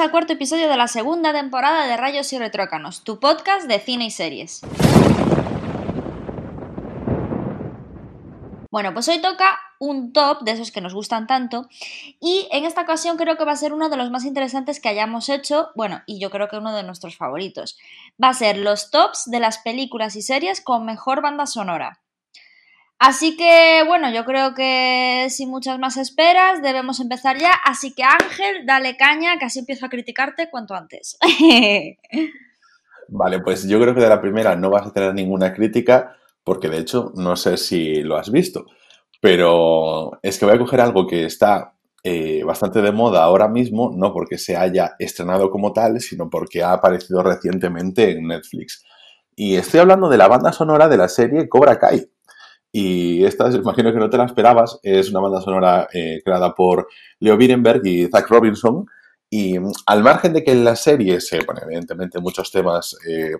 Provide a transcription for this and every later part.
Al cuarto episodio de la segunda temporada de Rayos y Retrócanos, tu podcast de cine y series. Bueno, pues hoy toca un top de esos que nos gustan tanto y en esta ocasión creo que va a ser uno de los más interesantes que hayamos hecho, bueno, y yo creo que uno de nuestros favoritos. Va a ser los tops de las películas y series con mejor banda sonora. Así que bueno, yo creo que sin muchas más esperas debemos empezar ya. Así que Ángel, dale caña, que así empiezo a criticarte cuanto antes. vale, pues yo creo que de la primera no vas a tener ninguna crítica, porque de hecho no sé si lo has visto, pero es que voy a coger algo que está eh, bastante de moda ahora mismo, no porque se haya estrenado como tal, sino porque ha aparecido recientemente en Netflix. Y estoy hablando de la banda sonora de la serie Cobra Kai. Y esta, imagino que no te la esperabas, es una banda sonora eh, creada por Leo Birenberg y Zach Robinson. Y mm, al margen de que en la serie se ponen evidentemente muchos temas eh,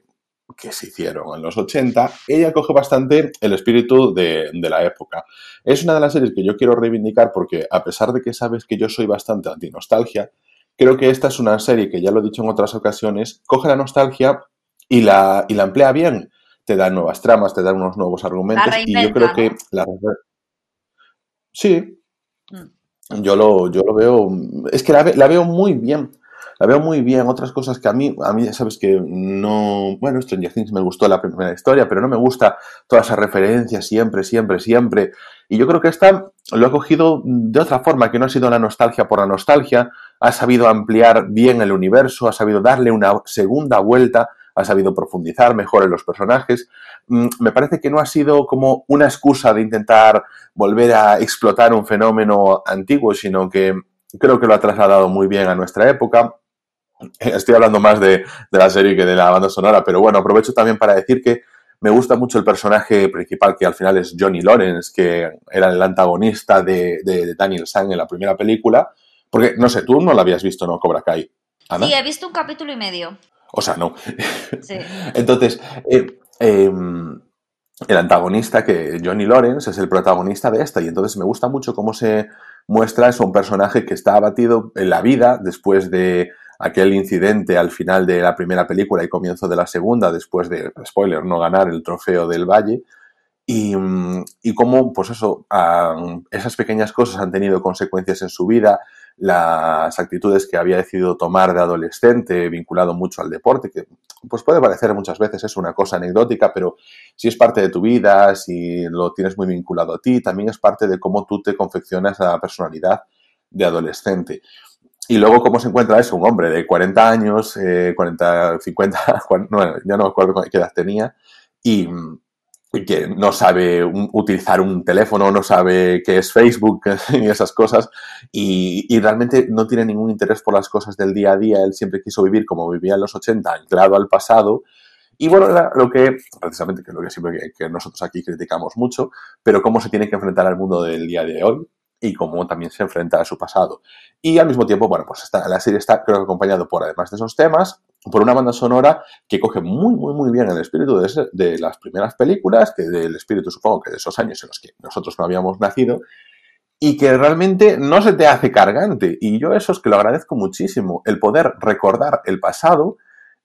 que se hicieron en los 80, ella coge bastante el espíritu de, de, la época. Es una de las series que yo quiero reivindicar porque a pesar de que sabes que yo soy bastante anti-nostalgia, creo que esta es una serie que ya lo he dicho en otras ocasiones, coge la nostalgia y la, y la emplea bien te dan nuevas tramas, te dan unos nuevos argumentos y yo creo que la... Sí, mm. yo lo, yo lo veo, es que la, veo muy bien, la veo muy bien. Otras cosas que a mí, a mí ya sabes que no, bueno, Stranger Things me gustó la primera historia, pero no me gusta todas esas referencias siempre, siempre, siempre. Y yo creo que esta lo ha cogido de otra forma, que no ha sido la nostalgia por la nostalgia, ha sabido ampliar bien el universo, ha sabido darle una segunda vuelta ha sabido profundizar mejor en los personajes. Mm, me parece que no ha sido como una excusa de intentar volver a explotar un fenómeno antiguo, sino que creo que lo ha trasladado muy bien a nuestra época. Estoy hablando más de, la serie que de la banda sonora, pero bueno, aprovecho también para decir que me gusta mucho el personaje principal, que al final es Johnny Lawrence, que era el antagonista de, Daniel San en la primera película. Porque, no sé, tú no lo habías visto, ¿no? Cobra Kai. Sí, he visto un capítulo y medio. O sea, no. Entonces, eh, em, el antagonista, que Johnny Lawrence, es el protagonista de esta, y entonces me gusta mucho cómo se muestra, es un personaje que está abatido en la vida después de aquel incidente al final de la primera película y comienzo de la segunda, después de, spoiler, no ganar el trofeo del Valle, y, mm, y cómo, pues eso, esas pequeñas cosas han tenido consecuencias en su vida, las actitudes que había decidido tomar de adolescente, vinculado mucho al deporte, que pues puede parecer muchas veces es una cosa anecdótica, pero si es parte de tu vida, si lo tienes muy vinculado a ti, también es parte de cómo tú te confeccionas la personalidad de adolescente. Y luego cómo se encuentra eso, un hombre de 40 años, 40, 50, bueno, ya no me acuerdo qué edad tenía, y que no sabe utilizar un teléfono, no sabe qué es Facebook y esas cosas, y, y, realmente no tiene ningún interés por las cosas del día a día. Él siempre quiso vivir como vivía en los 80, anclado al pasado. Y bueno, lo que, precisamente, que es lo que siempre que nosotros aquí criticamos mucho, pero cómo se tiene que enfrentar al mundo del día de hoy, y cómo también se enfrenta a su pasado. Y al mismo tiempo, bueno, pues está, la serie está creo acompañado por, además de esos temas, por una banda sonora que coge muy, muy, muy bien el espíritu de, las primeras películas, del espíritu supongo que de esos años en los que nosotros no habíamos nacido, y que realmente no se te hace cargante. Y yo eso es que lo agradezco muchísimo, el poder recordar el pasado,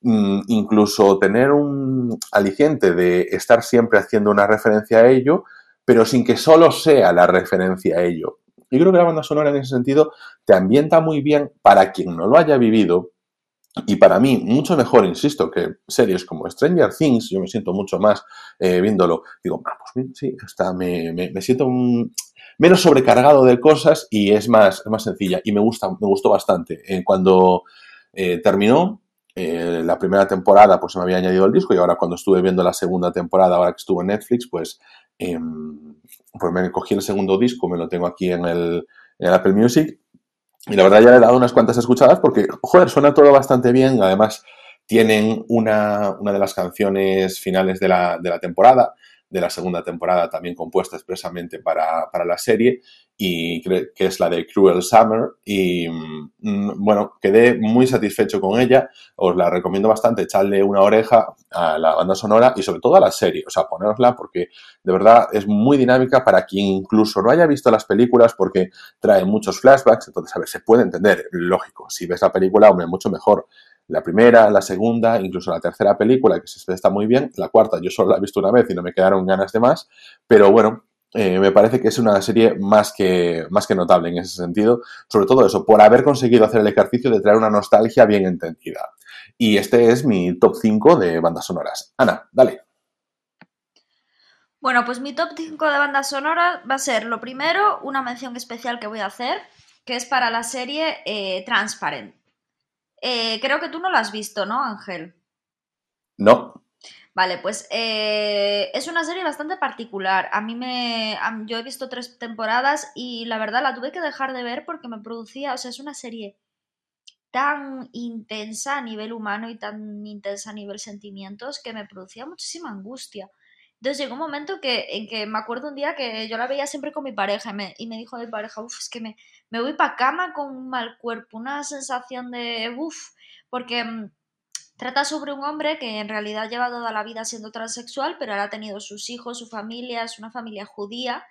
mm, incluso tener un aliciente de estar siempre haciendo una referencia a ello, pero sin que solo sea la referencia a ello. Yo creo que la banda sonora en ese sentido te ambienta muy bien para quien no lo haya vivido y para mí mucho mejor, insisto, que series como Stranger Things, yo me siento mucho más eh, viéndolo, digo, ah, pues sí, está, me, me, siento menos sobrecargado de cosas y es más, más sencilla y me gusta, me gustó bastante. Eh, cuando eh, terminó, la primera temporada pues se me había añadido el disco y ahora cuando estuve viendo la segunda temporada, ahora que estuve en Netflix, pues Em, pues me cogí el segundo disco, me lo tengo aquí en el, Apple Music y la verdad ya le he dado unas cuantas escuchadas porque, joder, suena todo bastante bien. Además, tienen una, una de las canciones finales de la, de la temporada, de la segunda temporada, también compuesta expresamente para, para la serie, y que es la de Cruel Summer. Y mm, bueno, quedé muy satisfecho con ella. Os la recomiendo bastante, echarle una oreja a la banda sonora y sobre todo a la serie. O sea, ponerosla porque de verdad es muy dinámica para quien incluso no haya visto las películas porque trae muchos flashbacks. Entonces, a ver, se puede entender, lógico. Si ves la película, hombre, mucho mejor. La primera, la segunda, incluso la tercera película, que se está muy bien. La cuarta, yo solo la he visto una vez y no me quedaron ganas de más. Pero bueno, eh, me parece que es una serie más que, más que notable en ese sentido, sobre todo eso, por haber conseguido hacer el ejercicio de traer una nostalgia bien entendida. Y este es mi top 5 de bandas sonoras. Ana, dale. Bueno, pues mi top 5 de bandas sonoras va a ser lo primero, una mención especial que voy a hacer, que es para la serie eh, Transparent. Eh, creo que tú no la has visto, ¿no, Ángel? No. Vale, pues eh, es una serie bastante particular. A mí me. yo he visto tres temporadas y la verdad la tuve que dejar de ver porque me producía. O sea, es una serie tan intensa a nivel humano y tan intensa a nivel sentimientos que me producía muchísima angustia. Entonces llegó un momento que, en que me acuerdo un día que yo la veía siempre con mi pareja y me, y me dijo mi pareja, uff, es que me, me voy para cama con un mal cuerpo, una sensación de uff, porque mm, Trata sobre un hombre que en realidad lleva toda la vida siendo transexual, pero ahora ha tenido sus hijos, su familia, es una familia judía.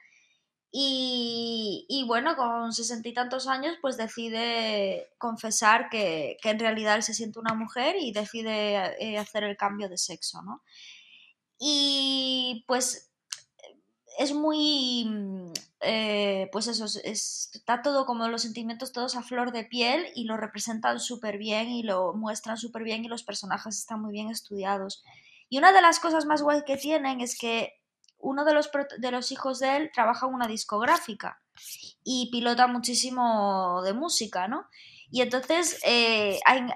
Y, bueno, con sesenta y tantos años, pues decide confesar que, en realidad él se siente una mujer y decide eh, hacer el cambio de sexo, ¿no? Y pues es muy, mm, eh, pues eso, está todo como los sentimientos todos a flor de piel y lo representan súper bien y lo muestran súper bien y los personajes están muy bien estudiados. Y una de las cosas más guay que tienen es que uno de los, de los hijos de él trabaja en una discográfica y pilota muchísimo de música, ¿no? Y entonces, eh, eh,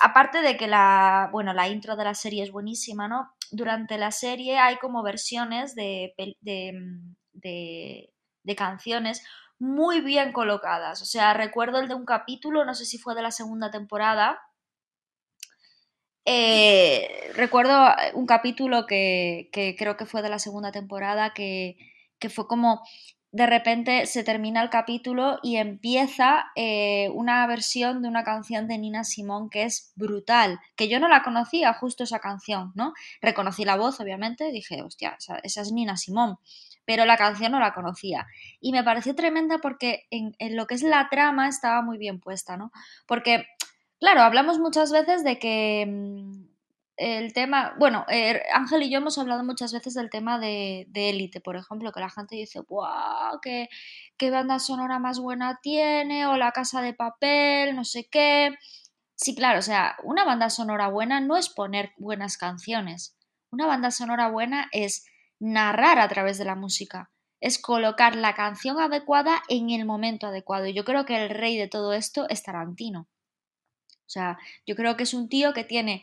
aparte de que la, bueno, la intro de la serie es buenísima, ¿no? Durante la serie hay como versiones de, mm, de, de, canciones muy bien colocadas. O sea, recuerdo el de un capítulo, no sé si fue de la segunda temporada. Eh, recuerdo un capítulo que, que, creo que fue de la segunda temporada que, que fue como de repente se termina el capítulo y empieza eh, una versión de una canción de Nina Simón que es brutal, que yo no la conocía justo esa canción, ¿no? Reconocí la voz, obviamente, dije, hostia, esa, es Nina Simón, pero la canción no la conocía. Y me pareció tremenda porque en, lo que es la trama estaba muy bien puesta, ¿no? Porque, claro, hablamos muchas veces de que mm, el tema, bueno, eh, Ángel y yo hemos hablado muchas veces del tema de Élite, por ejemplo, que la gente dice, ¡guau! Qué, ¿Qué banda sonora más buena tiene? O La Casa de Papel, no sé qué. Sí, claro, o sea, una banda sonora buena no es poner buenas canciones. Una banda sonora buena es narrar a través de la música, es colocar la canción adecuada en el momento adecuado. Y yo creo que el rey de todo esto es Tarantino. O sea, yo creo que es un tío que tiene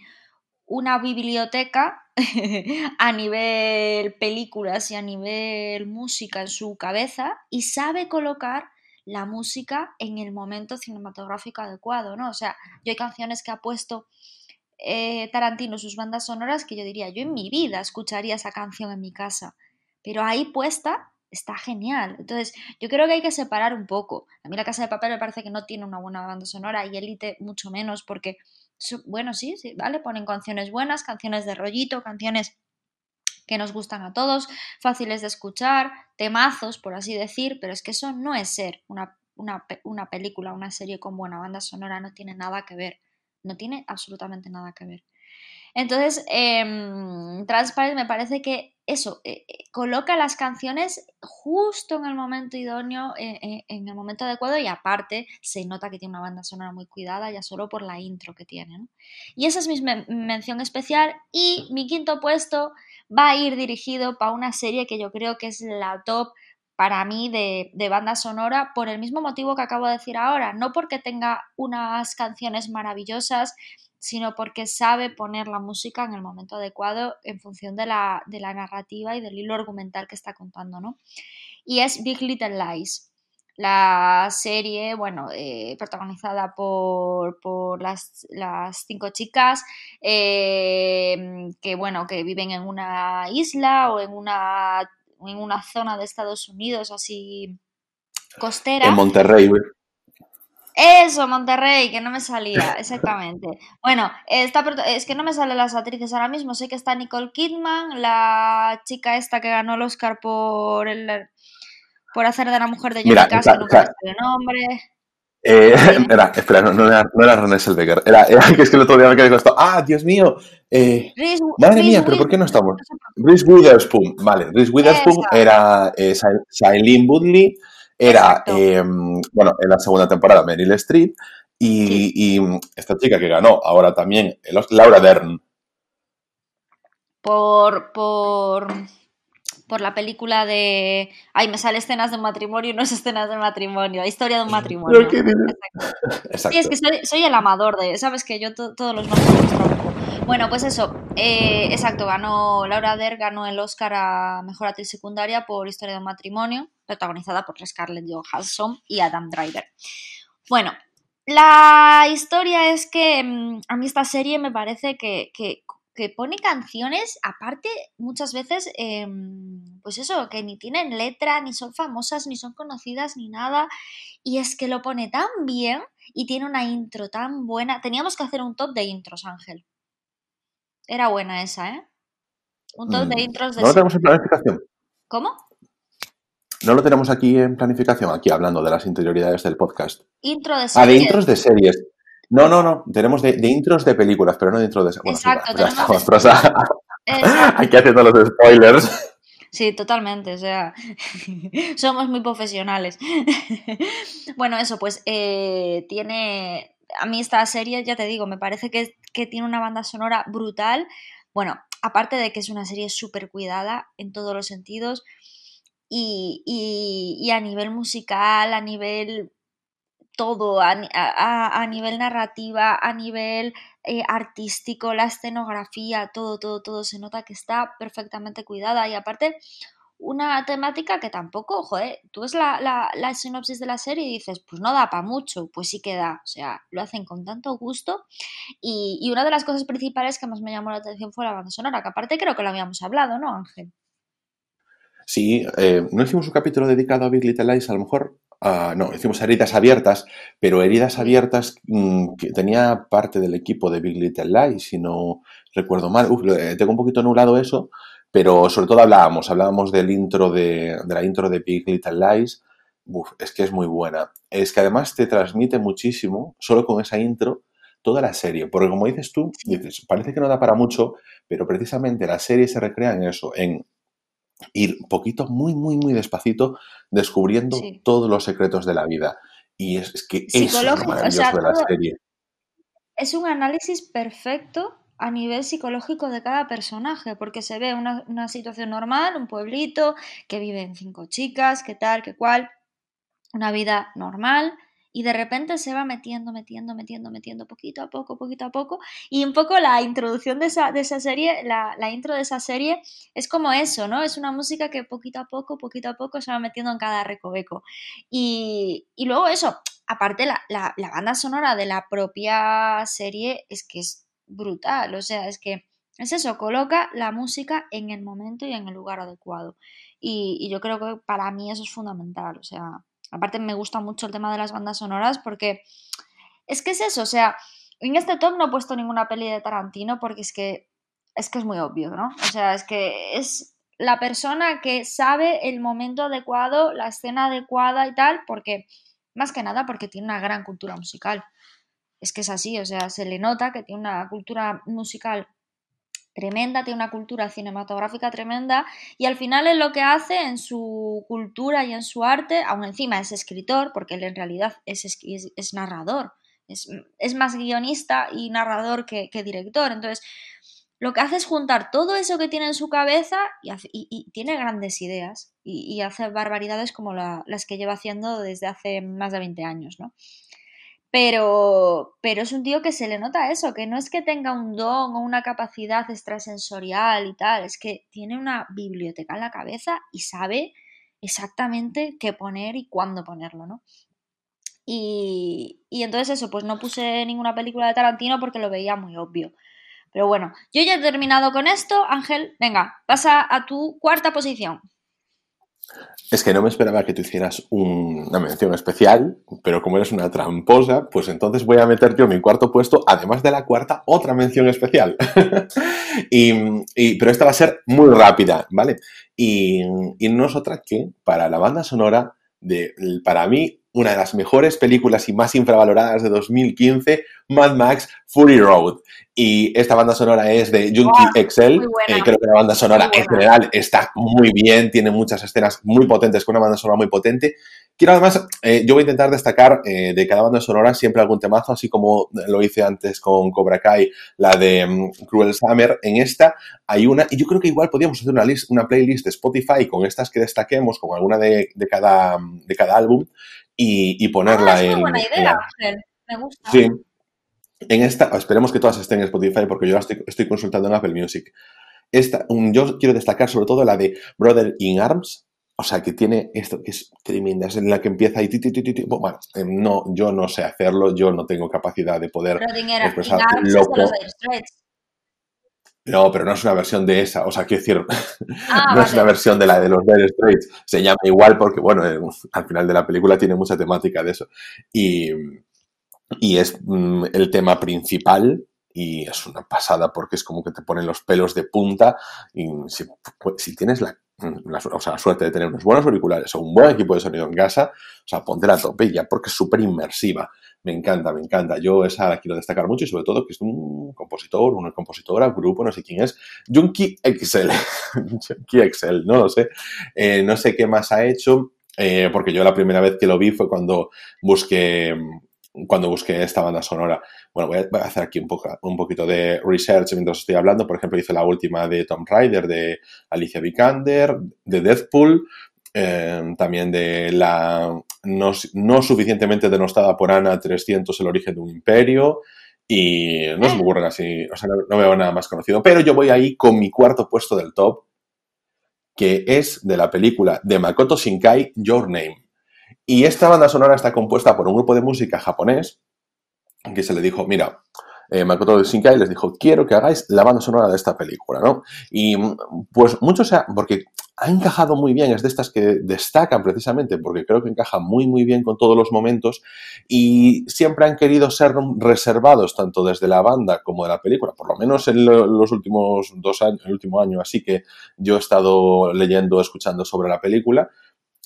una biblioteca a nivel películas y a nivel música en su cabeza y sabe colocar la música en el momento cinematográfico adecuado, ¿no? O sea, yo hay canciones que ha puesto eh, Tarantino sus bandas sonoras que yo diría, yo en mi vida escucharía esa canción en mi casa, pero ahí puesta está genial. Entonces, yo creo que hay que separar un poco. A mí la Casa de Papel me parece que no tiene una buena banda sonora y Elite mucho menos porque bueno, sí, sí, ¿vale? Ponen canciones buenas, canciones de rollito, canciones que nos gustan a todos, fáciles de escuchar, temazos, por así decir, pero es que eso no es ser una, una, una película, una serie con buena banda sonora, no tiene nada que ver, no tiene absolutamente nada que ver. Entonces, eh, Transparent me parece que eso, eh, eh, coloca las canciones justo en el momento idóneo, eh, en el momento adecuado y aparte se nota que tiene una banda sonora muy cuidada ya solo por la intro que tiene. Y esa es mi mención especial y mi quinto puesto va a ir dirigido para una serie que yo creo que es la top para mí de, de, banda sonora por el mismo motivo que acabo de decir ahora, no porque tenga unas canciones maravillosas sino porque sabe poner la música en el momento adecuado en función de la, narrativa y del hilo argumental que está contando, ¿no? Y es Big Little Lies. La serie, bueno, eh, protagonizada por, las, cinco chicas, eh, que, bueno, que viven en una isla o en una, en una zona de Estados Unidos así costera. En Monterrey, Eso, Monterrey, que no me salía, exactamente. Bueno, esta, es que no me salen las actrices ahora mismo. Sé que está Nicole Kidman, la chica esta que ganó el Oscar por el por hacer de la mujer de Johnny Cash, que nunca el nombre. Eh, era, espera, no, era, no era René Selveger. Era, era, que es que el otro día me quedé con esto. ¡Ah, Dios mío! Eh, madre mía, ¿pero por qué no estamos? Reese Witherspoon. Vale, Reese Witherspoon era eh, Shailene Woodley, era, eh, bueno, en la segunda temporada Meryl Streep y, y, esta chica que ganó ahora también, Laura Dern. Por, por por la película de. Ay, me sale escenas de un matrimonio, no es escenas de matrimonio, historia de un matrimonio. Exacto. Sí, es que soy, el amador de. Sabes que yo todos los nombres Bueno, pues eso. Eh, exacto, ganó. Laura Der ganó el Oscar a mejor actriz secundaria por Historia de un matrimonio, protagonizada por Scarlett Johansson y Adam Driver. Bueno, la historia es que mm, a mí esta serie me parece que, que que pone canciones, aparte, muchas veces, em, pues eso, que ni tienen letra, ni son famosas, ni son conocidas, ni nada. Y es que lo pone tan bien y tiene una intro tan buena. Teníamos que hacer un top de intros, Ángel. Era buena esa, ¿eh? Un top de mm, intros de... ¿No lo tenemos en planificación? ¿Cómo? No lo tenemos aquí en planificación, aquí hablando de las interioridades del podcast. Intro de series. Ah, de intros de series. No, no, no. Tenemos de, intros de películas, pero no de intros de. Bueno, Exacto, ya estamos Aquí haciendo los spoilers. Sí, totalmente. O sea, somos muy profesionales. bueno, eso, pues eh, tiene. A mí esta serie, ya te digo, me parece que, tiene una banda sonora brutal. Bueno, aparte de que es una serie súper cuidada en todos los sentidos. Y, y, a nivel musical, a nivel todo a, nivel narrativa, a nivel eh, artístico, la escenografía, todo, todo, todo se nota que está perfectamente cuidada. Y aparte una temática que tampoco, joder, tú ves la, la, sinopsis de la serie y dices, pues no da para mucho, pues sí que da, o sea, lo hacen con tanto gusto. Y, y, una de las cosas principales que más me llamó la atención fue la banda sonora, que aparte creo que lo habíamos hablado, ¿no, Ángel? Sí, eh, no hicimos un capítulo dedicado a Big Little Lies, a lo mejor no, hicimos heridas abiertas, pero heridas abiertas mm, que tenía parte del equipo de Big Little Lies, si no recuerdo mal. tengo un poquito anulado eso, pero sobre todo hablábamos, hablábamos del intro de, la intro de Big Little Lies. Es que es muy buena. Es que además te transmite muchísimo, solo con esa intro, toda la serie. Porque como dices tú, dices, parece que no da para mucho, pero precisamente la serie se recrea en eso, en ir poquito, muy, muy, muy despacito, descubriendo todos los secretos de la vida. Y es, que es maravilloso de la serie. Es un análisis perfecto a nivel psicológico de cada personaje, porque se ve una, una situación normal, un pueblito, que viven cinco chicas, que tal, que cual, una vida normal, y de repente se va metiendo, metiendo, metiendo, metiendo poquito a poco, poquito a poco. Y un poco la introducción de esa, de esa serie, la, la, intro de esa serie es como eso, ¿no? Es una música que poquito a poco, poquito a poco se va metiendo en cada recoveco. Y, y luego eso, aparte la, la, banda sonora de la propia serie es que es brutal, o sea, es que es eso, coloca la música en el momento y en el lugar adecuado. Y, y yo creo que para mí eso es fundamental, o sea, Aparte me gusta mucho el tema de las bandas sonoras porque es que es eso, o sea, en este top no he puesto ninguna peli de Tarantino porque es que es que es muy obvio, ¿no? O sea, es que es la persona que sabe el momento adecuado, la escena adecuada y tal, porque más que nada porque tiene una gran cultura musical. Es que es así, o sea, se le nota que tiene una cultura musical tremenda, tiene una cultura cinematográfica tremenda y al final es lo que hace en su cultura y en su arte, aún encima es escritor, porque él en realidad es, narrador, es, más guionista y narrador que, director. Entonces, lo que hace es juntar todo eso que tiene en su cabeza y, tiene grandes ideas y, hace barbaridades como las que lleva haciendo desde hace más de 20 años, ¿no? Pero, pero es un tío que se le nota eso, que no es que tenga un don o una capacidad extrasensorial y tal, es que tiene una biblioteca en la cabeza y sabe exactamente qué poner y cuándo ponerlo, ¿no? Y, y entonces eso, pues no puse ninguna película de Tarantino porque lo veía muy obvio. Pero bueno, yo ya he terminado con esto. Ángel, venga, pasa a tu cuarta posición. Es que no me esperaba que tú hicieras una mención especial, pero como eres una tramposa, pues entonces voy a meter yo mi cuarto puesto, además de la cuarta, otra mención especial. y, pero esta va a ser muy rápida, ¿vale? Y, y no es otra que para la banda sonora de, para mí, una de las mejores películas y más infravaloradas de 2015, Mad Max Fury Road. Y esta banda sonora es de Junkie Excel. Eh, creo que la banda sonora en general está muy bien, tiene muchas escenas muy potentes, con una banda sonora muy potente. Quiero además, eh, yo voy a intentar destacar eh, de cada banda sonora siempre algún temazo, así como lo hice antes con Cobra Kai, la de um, Cruel Summer. En esta hay una, y yo creo que igual podríamos hacer una, list, una playlist de Spotify con estas que destaquemos, con alguna de, de cada, de cada álbum, y, ponerla ah, es en. buena idea, Me gusta. Sí. En esta, esperemos que todas estén en Spotify porque yo la estoy, consultando en Apple Music. Esta, yo quiero destacar sobre todo la de Brother in Arms, o sea, que tiene esto que es tremenda, es en la que empieza y bueno, em, no, yo no sé hacerlo, yo no tengo capacidad de poder expresar loco. No, pero no es una versión de esa, o sea, quiero decir, ah, no es una versión de la de los Dire Straits, se llama igual porque, bueno, eh, al final de la película tiene mucha temática de eso. Y, y es mm, el tema principal y es una pasada porque es como que te ponen los pelos de punta y si, si tienes la, la, o sea, la, suerte de tener unos buenos auriculares o un buen equipo de sonido en casa, o sea, ponte la tope ya porque es súper inmersiva. Me encanta, me encanta. Yo esa la quiero destacar mucho y sobre todo que es un compositor, una compositora, grupo, no sé quién es. Junkie Excel. Junkie Excel, no lo sé. Eh, no sé qué más ha hecho, eh, porque yo la primera vez que lo vi fue cuando busqué cuando busqué esta banda sonora. Bueno, voy a, hacer aquí un, poco, un poquito de research mientras estoy hablando. Por ejemplo, hice la última de Tom Rider, de Alicia Vikander, de Deathpool, Em, también de la no, no, suficientemente denostada por Ana 300, el origen de un imperio. Y no se me ocurren así, o sea, no, veo nada más conocido. Pero yo voy ahí con mi cuarto puesto del top, que es de la película de Makoto Shinkai, Your Name. Y esta banda sonora está compuesta por un grupo de música japonés que se le dijo, mira, eh, Makoto Shinkai les dijo, quiero que hagáis la banda sonora de esta película, ¿no? Y pues mucho sea, porque ha encajado muy bien, es de estas que destacan precisamente porque creo que encaja muy muy bien con todos los momentos y siempre han querido ser reservados tanto desde la banda como de la película, por lo menos en los últimos dos años, el último año así que yo he estado leyendo, escuchando sobre la película,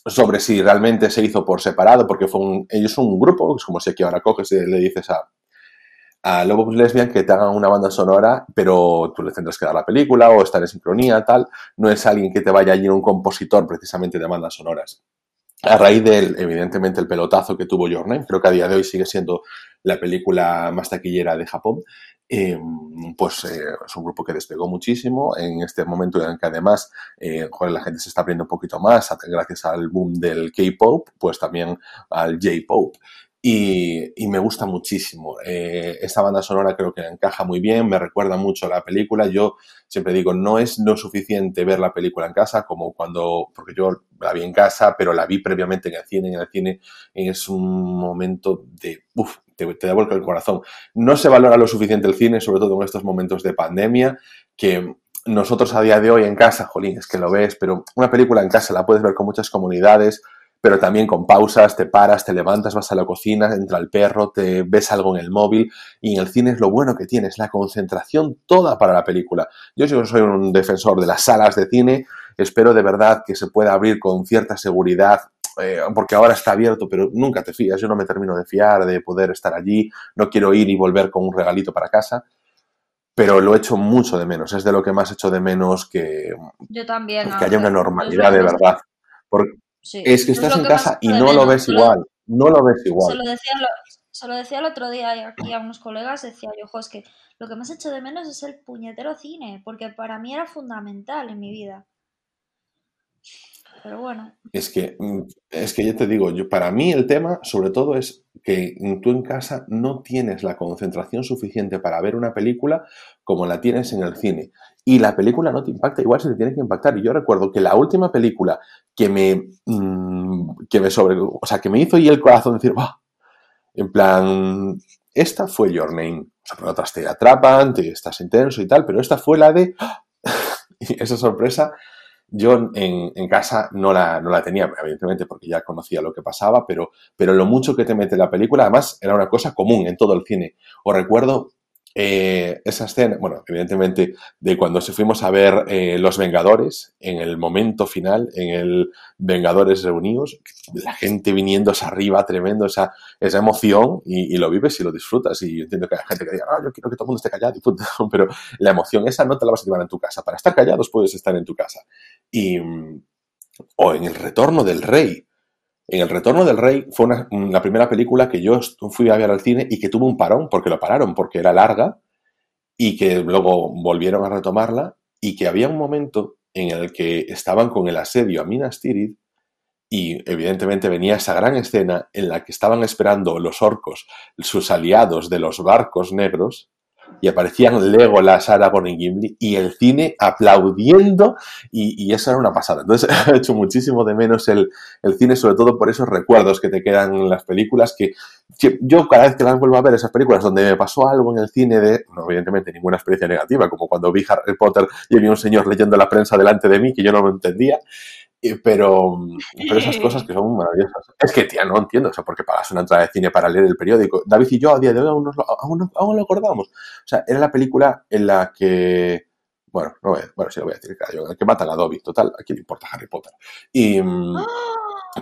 sobre si realmente se hizo por separado, porque fue un, ellos son un grupo, es como si aquí ahora coges y le dices a, a Lobo Lesbian que te hagan una banda sonora, pero tú le tendrás que dar la película o estar en sincronía, tal. No es alguien que te vaya a ir un compositor precisamente de bandas sonoras. A raíz del, evidentemente, el pelotazo que tuvo Your creo que a día de hoy sigue siendo la película más taquillera de Japón, em, pues eh, es un grupo que despegó muchísimo en este momento en que además eh, la gente se está abriendo un poquito más gracias al boom del K-pop, pues también al J-pop. Y, me gusta muchísimo. Eh, esta banda sonora creo que encaja muy bien, me recuerda mucho a la película. Yo siempre digo, no es lo suficiente ver la película en casa como cuando, porque yo la vi en casa, pero la vi previamente en el cine. En el cine es un momento de, uff, te, te da vuelta el corazón. No se valora lo suficiente el cine, sobre todo en estos momentos de pandemia, que nosotros a día de hoy en casa, jolín, es que lo ves, pero una película en casa la puedes ver con muchas comunidades pero también con pausas, te paras, te levantas, vas a la cocina, entra el perro, te ves algo en el móvil y en el cine es lo bueno que tienes, la concentración toda para la película. Yo soy un defensor de las salas de cine, espero de verdad que se pueda abrir con cierta seguridad eh, porque ahora está abierto, pero nunca te fías. Yo no me termino de fiar de poder estar allí. No quiero ir y volver con un regalito para casa. Pero lo echo mucho de menos. Es de lo que más echo de menos que, Yo también, que haya una normalidad de verdad. Porque, es que estás en casa y no lo ves igual. No lo ves igual. Se lo, decía, se lo decía el otro día aquí a unos colegas, decía yo, ojo, es que lo que más hecho de menos es el puñetero cine, porque para mí era fundamental en mi vida. Pero bueno. Es que, mm, es que ya te digo, yo, para mí el tema, sobre todo, es que tú en casa no tienes la concentración suficiente para ver una película como la tienes en el cine. Y la película no te impacta igual se te tiene que impactar. Y yo recuerdo que la última película que me, mm, que me sobre, o sea, que me hizo y el corazón decir, En plan, esta fue Your Name. O pero otras te atrapan, te estás intenso y tal, pero esta fue la de... esa sorpresa yo en, casa no la, no la, tenía, evidentemente, porque ya conocía lo que pasaba, pero, pero lo mucho que te mete la película, además, era una cosa común en todo el cine. Os recuerdo eh, esa escena, bueno, evidentemente, de cuando se fuimos a ver eh, Los Vengadores, en el momento final, en el Vengadores Reunidos, la gente viniéndose arriba, tremendo, esa, esa emoción, y, lo vives y lo disfrutas. Y entiendo que hay gente que diga, ah, yo quiero que todo el mundo esté callado, y pero la emoción esa no te la vas a llevar en tu casa. Para estar callados puedes estar en tu casa. Y, o en el retorno del rey, en El Retorno del Rey fue la primera película que yo fui a ver al cine y que tuvo un parón, porque lo pararon, porque era larga, y que luego volvieron a retomarla, y que había un momento en el que estaban con el asedio a Minas Tirith, y evidentemente venía esa gran escena en la que estaban esperando los orcos, sus aliados de los barcos negros, y aparecían Legolas, Aragorn y Gimli y el cine aplaudiendo y, eso era una pasada. Entonces he hecho muchísimo de menos el, cine, sobre todo por esos recuerdos que te quedan en las películas que, yo cada vez que las vuelvo a ver esas películas donde me pasó algo en el cine de, no, evidentemente ninguna experiencia negativa, como cuando vi Harry Potter y había un señor leyendo la prensa delante de mí que yo no lo entendía, pero, pero esas cosas que son maravillosas. Es que, tía, no entiendo. O sea, porque pagas una entrada de cine para leer el periódico. David y yo a día de hoy aún, nos lo, aún, aún lo acordamos. O sea, era la película en la que. Bueno, no bueno, sí lo voy a decir, claro, que matan a Dobby, total, ¿a quién le importa Harry Potter? Y, ¡Ah!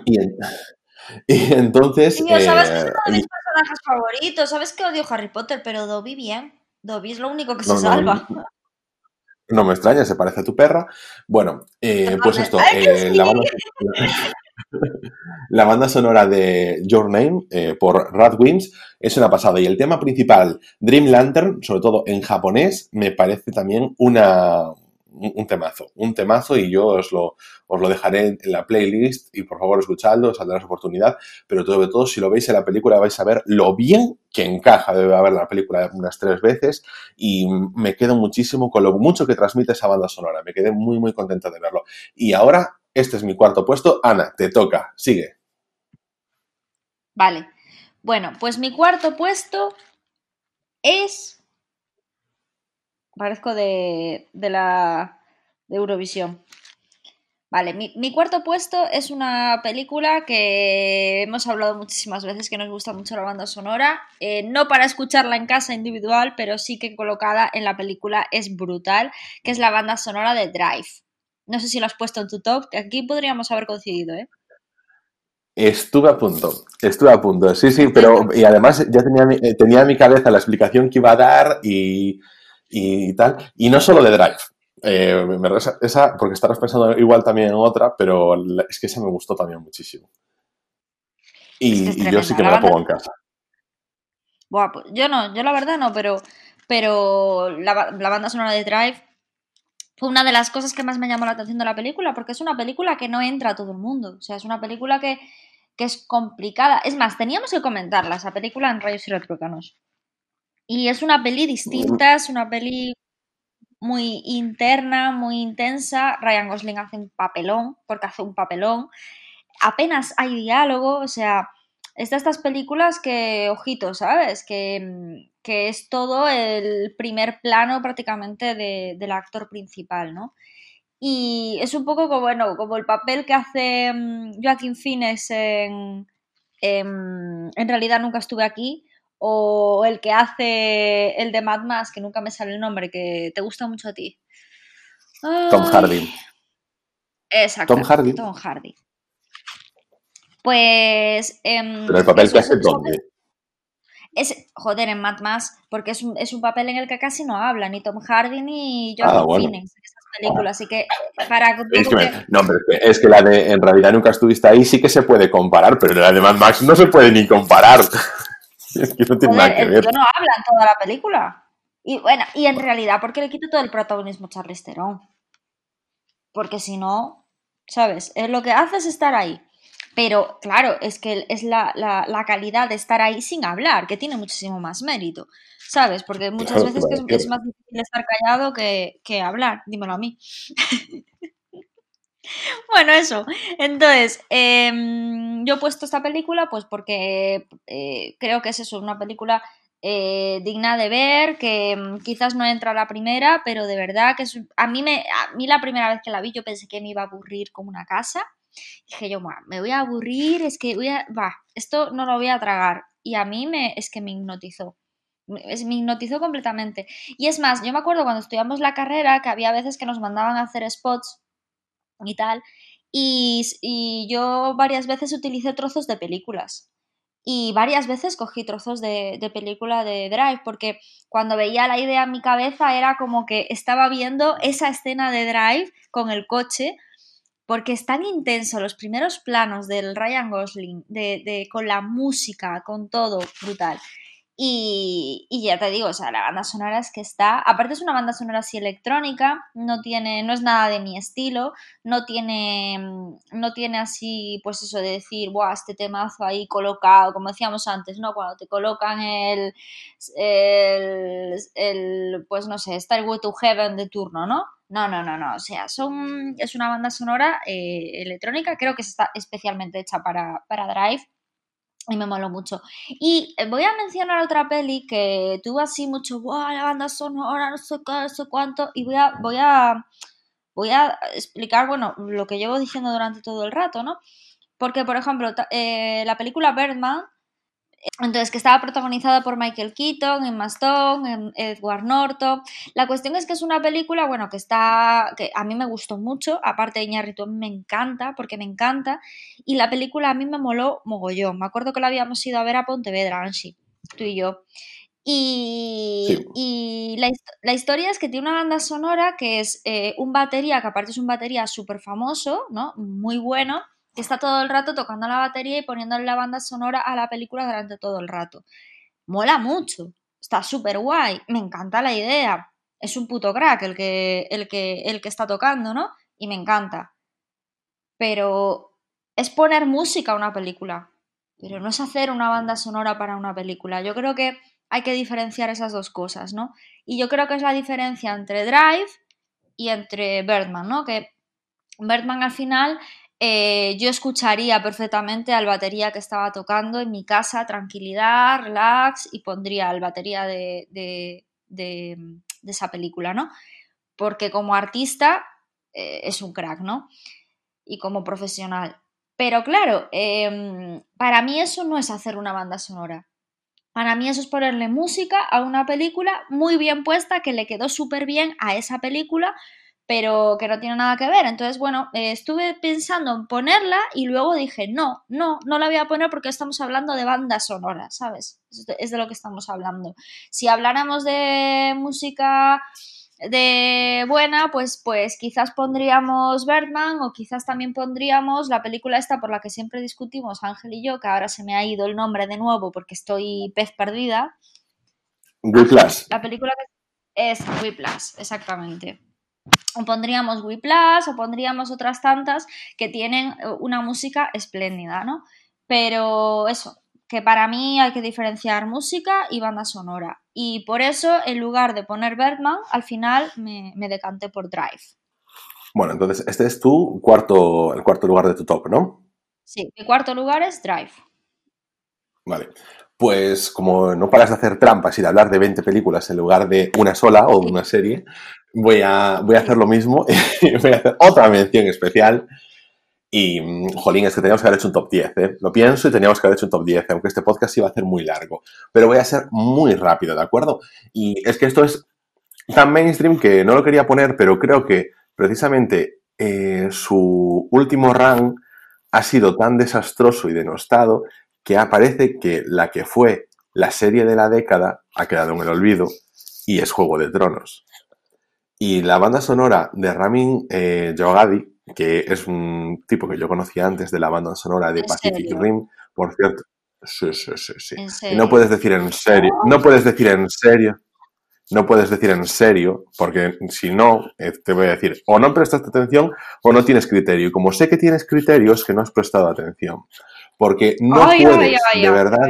y, y entonces. Tío, ¿sabes que es uno de mis personajes favoritos? ¿Sabes que odio Harry Potter? Pero Dobby bien. Dobby es lo único que se salva. No me extraña, se parece a tu perra. Bueno, eh, pues esto, eh, la, banda, sonora de Your Name eh, por Radwins es una pasada. Y el tema principal, Dream Lantern, sobre todo en japonés, me parece también una, un temazo, un temazo y yo os lo, os lo dejaré en la playlist y por favor escuchadlo, os oportunidad, pero sobre todo si lo veis en la película vais a ver lo bien que encaja, debe haber la película unas tres veces y me quedo muchísimo con lo mucho que transmite esa banda sonora, me quedé muy muy contenta de verlo. Y ahora, este es mi cuarto puesto, Ana, te toca, sigue. Vale, bueno, pues mi cuarto puesto es Parezco de, la de Eurovisión. Vale, mi, cuarto puesto es una película que hemos hablado muchísimas veces que nos gusta mucho la banda sonora. Eh, no para escucharla en casa individual, pero sí que colocada en la película es brutal, que es la banda sonora de Drive. No sé si lo has puesto en tu top, que aquí podríamos haber coincidido, ¿eh? Estuve a punto, estuve a punto, sí, sí, pero y además ya tenía, eh, tenía en mi cabeza la explicación que iba a dar y, y tal. Y no solo de Drive. Eh, esa, porque estarás pensando igual también en otra, pero es que esa me gustó también muchísimo. Y, yo sí que me la, pongo en casa. Buah, pues yo no, yo la verdad no, pero, pero la, la, banda sonora de Drive fue una de las cosas que más me llamó la atención de la película, porque es una película que no entra a todo el mundo. O sea, es una película que, que es complicada. Es más, teníamos que comentarla, esa película en Rayos y. Y es una peli distinta, es una peli muy interna, muy intensa. Ryan Gosling hace un papelón, porque hace un papelón. Apenas hay diálogo, o sea, está estas películas que, ojito, ¿sabes? Que, que es todo el primer plano prácticamente del actor principal, ¿no? Y es un poco como, bueno, como el papel que hace mm, Joaquín en, en, en realidad nunca estuve aquí, o el que hace el de Mad Max, que nunca me sale el nombre, que te gusta mucho a ti. Tom Hardy. Exacto. Tom Hardy. Tom Hardy. Pues. Em, Pero el papel que hace dónde. Es, joder, en Mad Max, porque es un, es un, papel en el que casi no habla ni Tom Hardy ni Joaquin ah, Phoenix en esas películas. Así que, para es que, No, pero es que, la de En realidad nunca estuviste ahí, sí que se puede comparar, pero la de Mad Max no se puede ni comparar. es que no tiene nada que ver. no habla en toda la película. Y bueno, y en realidad, ¿por qué le quito todo el protagonismo a Charlize Theron? Porque si no, ¿sabes? Es lo que hace es estar ahí. Pero claro, es que es la, calidad de estar ahí sin hablar, que tiene muchísimo más mérito, ¿sabes? Porque muchas veces es, más difícil estar callado que, que hablar, dímelo a mí. Bueno, eso. Entonces, em, yo he puesto esta película pues porque eh, creo que es eso, una película eh, digna de ver, que mm, quizás no entra la primera, pero de verdad que a mí me a mí la primera vez que la vi yo pensé que me iba a aburrir como una casa. Dije yo, me voy a aburrir, es que voy a, va, esto no lo voy a tragar. Y a mí me, es que me hipnotizó. Me hipnotizó completamente. Y es más, yo me acuerdo cuando estudiamos la carrera que había veces que nos mandaban a hacer spots y tal. Y, y yo varias veces utilicé trozos de películas y varias veces cogí trozos de, película de Drive, porque cuando veía la idea en mi cabeza era como que estaba viendo esa escena de Drive con el coche, porque es tan intenso los primeros planos del Ryan Gosling, de, con la música, con todo, brutal. Y, ya te digo, o sea, la banda sonora es que está. Aparte, es una banda sonora así electrónica, no tiene, no es nada de mi estilo, no tiene, no tiene así, pues eso de decir, Buah, este temazo ahí colocado, como decíamos antes, ¿no? Cuando te colocan el, el, pues no sé, Starway to Heaven de turno, ¿no? No, no, no, no. O sea, son, es una banda sonora eh, electrónica, creo que está especialmente hecha para, para Drive y me moló mucho. Y eh, voy a mencionar otra peli que tuvo así mucho, wow, la banda sonora, no sé qué, no sé cuánto, y voy a, voy a, voy a explicar, bueno, lo que llevo diciendo durante todo el rato, ¿no? Porque, por ejemplo, eh, la película Birdman entonces, que estaba protagonizada por Michael Keaton, Emma Stone, Edward Norton. La cuestión es que es una película, bueno, que está, que a mí me gustó mucho, aparte de mí me encanta, porque me encanta, y la película a mí me moló mogollón. Me acuerdo que la habíamos ido a ver a Pontevedra, Ansi, tú y yo. Y, y la, historia es que tiene una banda sonora que es eh, un batería, que aparte es un batería súper famoso, ¿no? Muy bueno, que está todo el rato tocando la batería y poniéndole la banda sonora a la película durante todo el rato. Mola mucho, está súper guay, me encanta la idea. Es un puto crack el que, el, que, el que está tocando, ¿no? Y me encanta. Pero es poner música a una película, pero no es hacer una banda sonora para una película. Yo creo que hay que diferenciar esas dos cosas, ¿no? Y yo creo que es la diferencia entre Drive y entre Birdman, ¿no? Que Birdman al final eh, yo escucharía perfectamente al batería que estaba tocando en mi casa, tranquilidad, relax, y pondría al batería de, de, esa película, ¿no? Porque como artista eh, es un crack, ¿no? Y como profesional. Pero claro, em, para mí eso no es hacer una banda sonora. Para mí eso es ponerle música a una película muy bien puesta, que le quedó súper bien a esa película, pero que no tiene nada que ver. Entonces, bueno, eh, estuve pensando en ponerla y luego dije, no, no, no la voy a poner porque estamos hablando de banda sonora, ¿sabes? Es de lo que estamos hablando. Si habláramos de música de buena, pues, pues quizás pondríamos Birdman o quizás también pondríamos la película esta por la que siempre discutimos Ángel y yo, que ahora se me ha ido el nombre de nuevo porque estoy pez perdida. Whiplash. La película que es Whiplash, exactamente o pondríamos Plus o pondríamos otras tantas que tienen eh, una música espléndida, ¿no? Pero eso, que para mí hay que diferenciar música y banda sonora. Y por eso, en lugar de poner Birdman, al final me, decanté por Drive. Bueno, entonces este es tu cuarto, el cuarto lugar de tu top, ¿no? Sí, mi cuarto lugar es Drive. Vale. Pues como no paras de hacer trampas y de hablar de 20 películas en lugar de una sola o de una serie, voy a, voy a hacer lo mismo y voy a hacer otra mención especial. Y, mm, jolín, es que teníamos que haber hecho un top 10, ¿eh? Lo pienso y teníamos que haber hecho un top 10, aunque este podcast iba a ser muy largo. Pero voy a ser muy rápido, ¿de acuerdo? Y es que esto es tan mainstream que no lo quería poner, pero creo que precisamente eh, su último run ha sido tan desastroso y denostado que aparece que la que fue la serie de la década ha quedado en el olvido y es Juego de Tronos. Y la banda sonora de Ramin eh, que es un tipo que yo conocía antes de la banda sonora de Pacific Rim, por cierto. Sí, sí, sí, sí. no puedes decir en serio, no puedes decir en serio, no puedes decir en serio, porque si no, eh, te voy a decir, o no prestaste atención o no tienes criterio. Y como sé que tienes criterio, es que no has prestado atención. Porque no puedes, de verdad,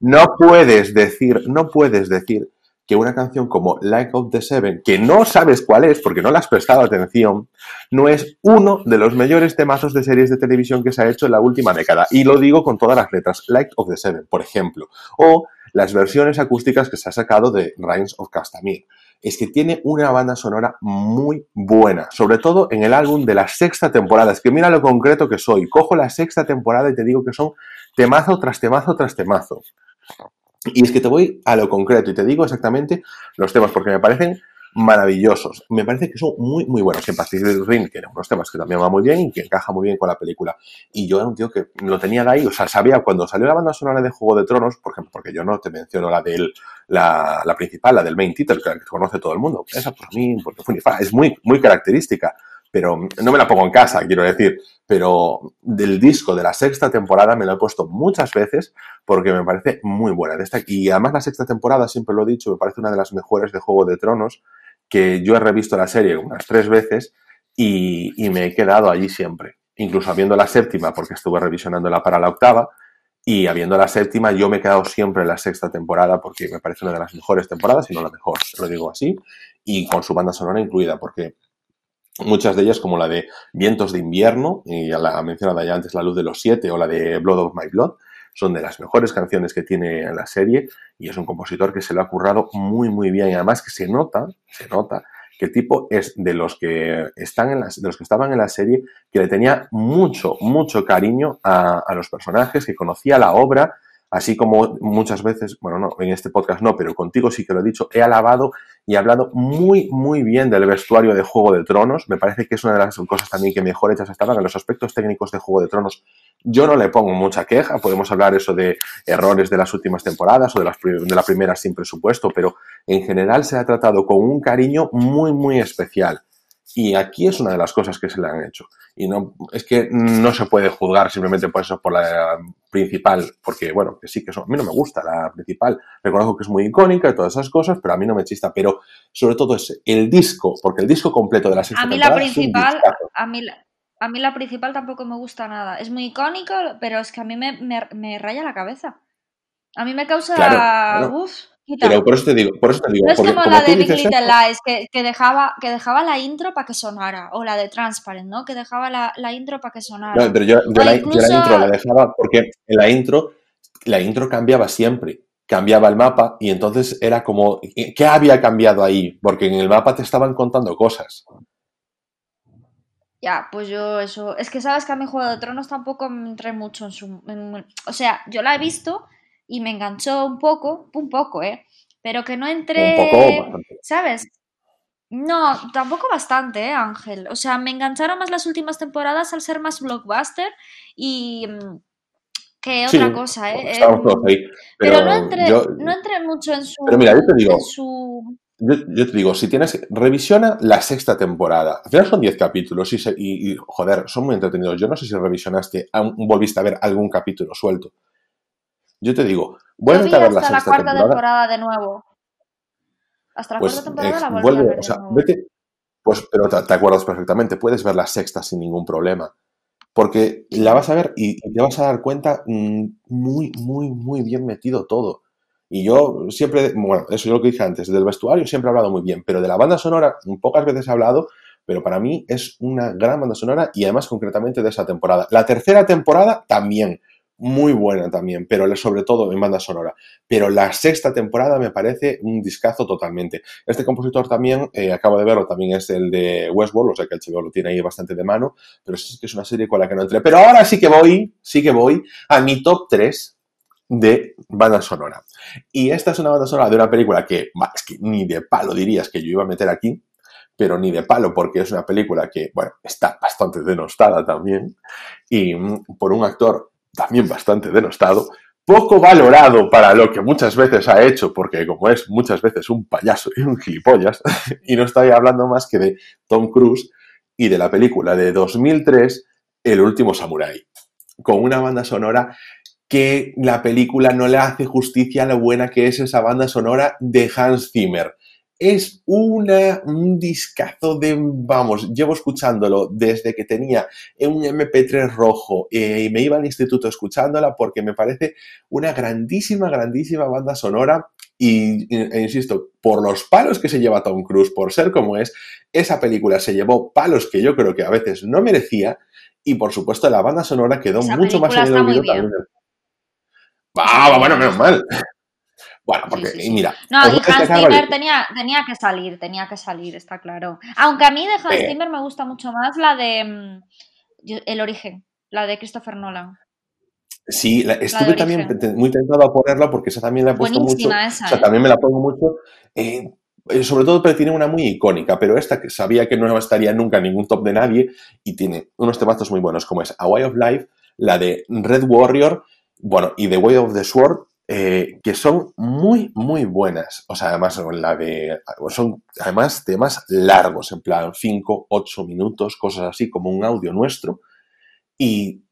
no puedes decir, no puedes decir que una canción como Like of the Seven, que no sabes cuál es porque no le has prestado atención, no es uno de los mejores temazos de series de televisión que se ha hecho en la última década. Y lo digo con todas las letras, Like of the Seven, por ejemplo. O las versiones acústicas que se ha sacado de Reigns of Castamere. Es que tiene una banda sonora muy buena, sobre todo en el álbum de la sexta temporada. Es que mira lo concreto que soy. Cojo la sexta temporada y te digo que son temazo tras temazo tras temazo. Y es que te voy a lo concreto y te digo exactamente los temas porque me parecen maravillosos. Me parece que son muy, muy buenos. En Pacific Ring, que eran unos temas que también van muy bien y que encaja muy bien con la película. Y yo era un tío que lo tenía de ahí, o sea, sabía cuando salió la banda sonora de Juego de Tronos, por ejemplo, porque yo no te menciono la del, la, la principal, la del main title, que, conoce todo el mundo. Esa por mí, porque es muy, muy característica. Pero no me la pongo en casa, quiero decir. Pero del disco de la sexta temporada me lo he puesto muchas veces porque me parece muy buena. Y además la sexta temporada, siempre lo he dicho, me parece una de las mejores de Juego de Tronos que yo he revisto la serie unas tres veces y, me he quedado allí siempre. Incluso habiendo la séptima, porque estuve revisionándola para la octava, y habiendo la séptima, yo me he quedado siempre en la sexta temporada porque me parece una de las mejores temporadas, y no la mejor, lo digo así, y con su banda sonora incluida, porque muchas de ellas, como la de Vientos de Invierno, y ya la mencionado ya antes La Luz de los Siete, o la de Blood of My Blood, son de las mejores canciones que tiene la serie y es un compositor que se lo ha currado muy, muy bien. Y además que se nota, se nota que el tipo es de los que están en las, de los que estaban en la serie, que le tenía mucho, mucho cariño a, a los personajes, que conocía la obra, así como muchas veces, bueno, no, en este podcast no, pero contigo sí que lo he dicho, he alabado y hablado muy, muy bien del vestuario de Juego de Tronos. Me parece que es una de las cosas también que mejor hechas estaban en los aspectos técnicos de Juego de Tronos. Yo no le pongo mucha queja, podemos hablar eso de errores de las últimas temporadas o de, las, de la primera sin presupuesto, pero en general se ha tratado con un cariño muy, muy especial. Y aquí es una de las cosas que se le han hecho. Y no, es que no se puede juzgar simplemente por eso, por la principal, porque bueno, que sí que eso, a mí no me gusta la principal. Reconozco que es muy icónica y todas esas cosas, pero a mí no me chista. Pero sobre todo es el disco, porque el disco completo de la sexta A mí la principal, a mí la, a mí la principal tampoco me gusta nada. Es muy icónica, pero es que a mí me, me, raya la cabeza. A mí me causa. Pero por eso te digo, por eso te digo. No es como, la de Big Little Lies, que, que, dejaba, que dejaba la intro para que sonara, o la de Transparent, ¿no? Que dejaba la, la intro para que sonara. No, pero yo, yo, la, yo, la, intro la dejaba porque en la intro, la intro cambiaba siempre. Cambiaba el mapa y entonces era como, ¿qué había cambiado ahí? Porque en el mapa te estaban contando cosas. Ya, pues yo eso. Es que sabes que a mi Juego de Tronos tampoco me entré mucho en su. o sea, yo la he visto y me enganchó un poco, un poco, ¿eh? Pero que no entré, un poco, bastante. ¿sabes? No, tampoco bastante, ¿eh, Ángel? O sea, me engancharon más las últimas temporadas al ser más blockbuster y mm, que otra cosa, ¿eh? Estamos todos ahí. Pero, no, entré, no entré mucho en su... Pero mira, yo te digo... Yo, te digo, si tienes, revisiona la sexta temporada. Al final son 10 capítulos y, y, joder, son muy entretenidos. Yo no sé si revisionaste, volviste a ver algún capítulo suelto. Yo te digo, vuelve a ver la, la cuarta temporada. de nuevo. Hasta la pues, cuarta temporada la vuelve, a ver o sea, vete, pues, pero te, acuerdas perfectamente, puedes ver la sexta sin ningún problema. Porque la vas a ver y, te vas a dar cuenta mm, muy, muy, muy bien metido todo. Y yo siempre, bueno, eso es lo que dije antes, del vestuario siempre he hablado muy bien, pero de la banda sonora pocas veces he hablado, pero para mí es una gran banda sonora y además concretamente de esa temporada. La tercera temporada también, muy buena también, pero sobre todo en banda sonora. Pero la sexta temporada me parece un discazo totalmente. Este compositor también, eh, acabo de verlo, también es el de Westworld, o sea que el chico lo tiene ahí bastante de mano, pero es que es una serie con la que no entré. Pero ahora sí que voy, sí que voy a mi top 3 de banda sonora. Y esta es una banda sonora de una película que, es que ni de palo dirías que yo iba a meter aquí, pero ni de palo porque es una película que, bueno, está bastante denostada también y mm, por un actor también bastante denostado, poco valorado para lo que muchas veces ha hecho, porque como es muchas veces un payaso y un gilipollas, y no estoy hablando más que de Tom Cruise y de la película de 2003, El último samurái, con una banda sonora que la película no le hace justicia a lo buena que es esa banda sonora de Hans Zimmer es una, un discazo de, vamos, llevo escuchándolo desde que tenía un MP3 rojo eh, y me iba al instituto escuchándola porque me parece una grandísima, grandísima banda sonora y, e insisto, por los palos que se lleva Tom Cruise, por ser como es, esa película se llevó palos que yo creo que a veces no merecía y por supuesto la banda sonora quedó mucho más en el olvido también. Ah, bueno, menos mal. Bueno, porque, mira. No, y Hans Zimmer tenía, tenía que salir, tenía que salir, está claro. Aunque a mí de Hans Zimmer me gusta mucho más la de. Mm, El origen, la de Christopher Nolan. Sí, estuve también muy tentado a ponerla porque esa también la he puesto mucho. o sea, ¿eh? también me la pongo mucho. Eh, eh, sobre todo pero tiene una muy icónica, pero esta que sabía que no estaría nunca en ningún top de nadie y tiene unos temazos muy buenos como es A Way of Life, la de Red Warrior, bueno, y The Way of the Sword, que son muy, muy buenas. O sea, además, son además temas largos, en plan 5, 8 minutos, cosas así, como un audio nuestro. Y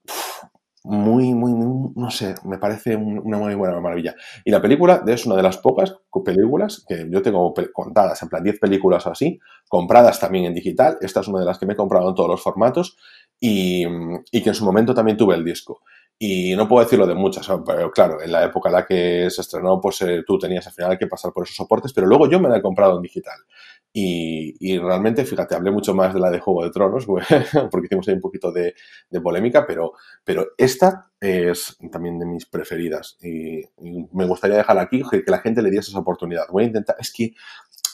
muy, muy, muy, no sé, me parece una muy buena maravilla. Y la película es una de las pocas películas que yo tengo contadas, en plan 10 películas así, compradas también en digital. Esta es una de las que me he comprado en todos los formatos y que en su momento también tuve el disco. Y no puedo decirlo de muchas, pero claro, en la época en la que se estrenó, pues eh, tú tenías al final que pasar por esos soportes, pero luego yo me la he comprado en digital. Y, realmente, fíjate, hablé mucho más de la de Juego de Tronos, porque hicimos ahí un poquito de, polémica, pero, pero esta es también de mis preferidas. Y, me gustaría dejarla aquí, que, la gente le diese esa oportunidad. Voy a intentar, es que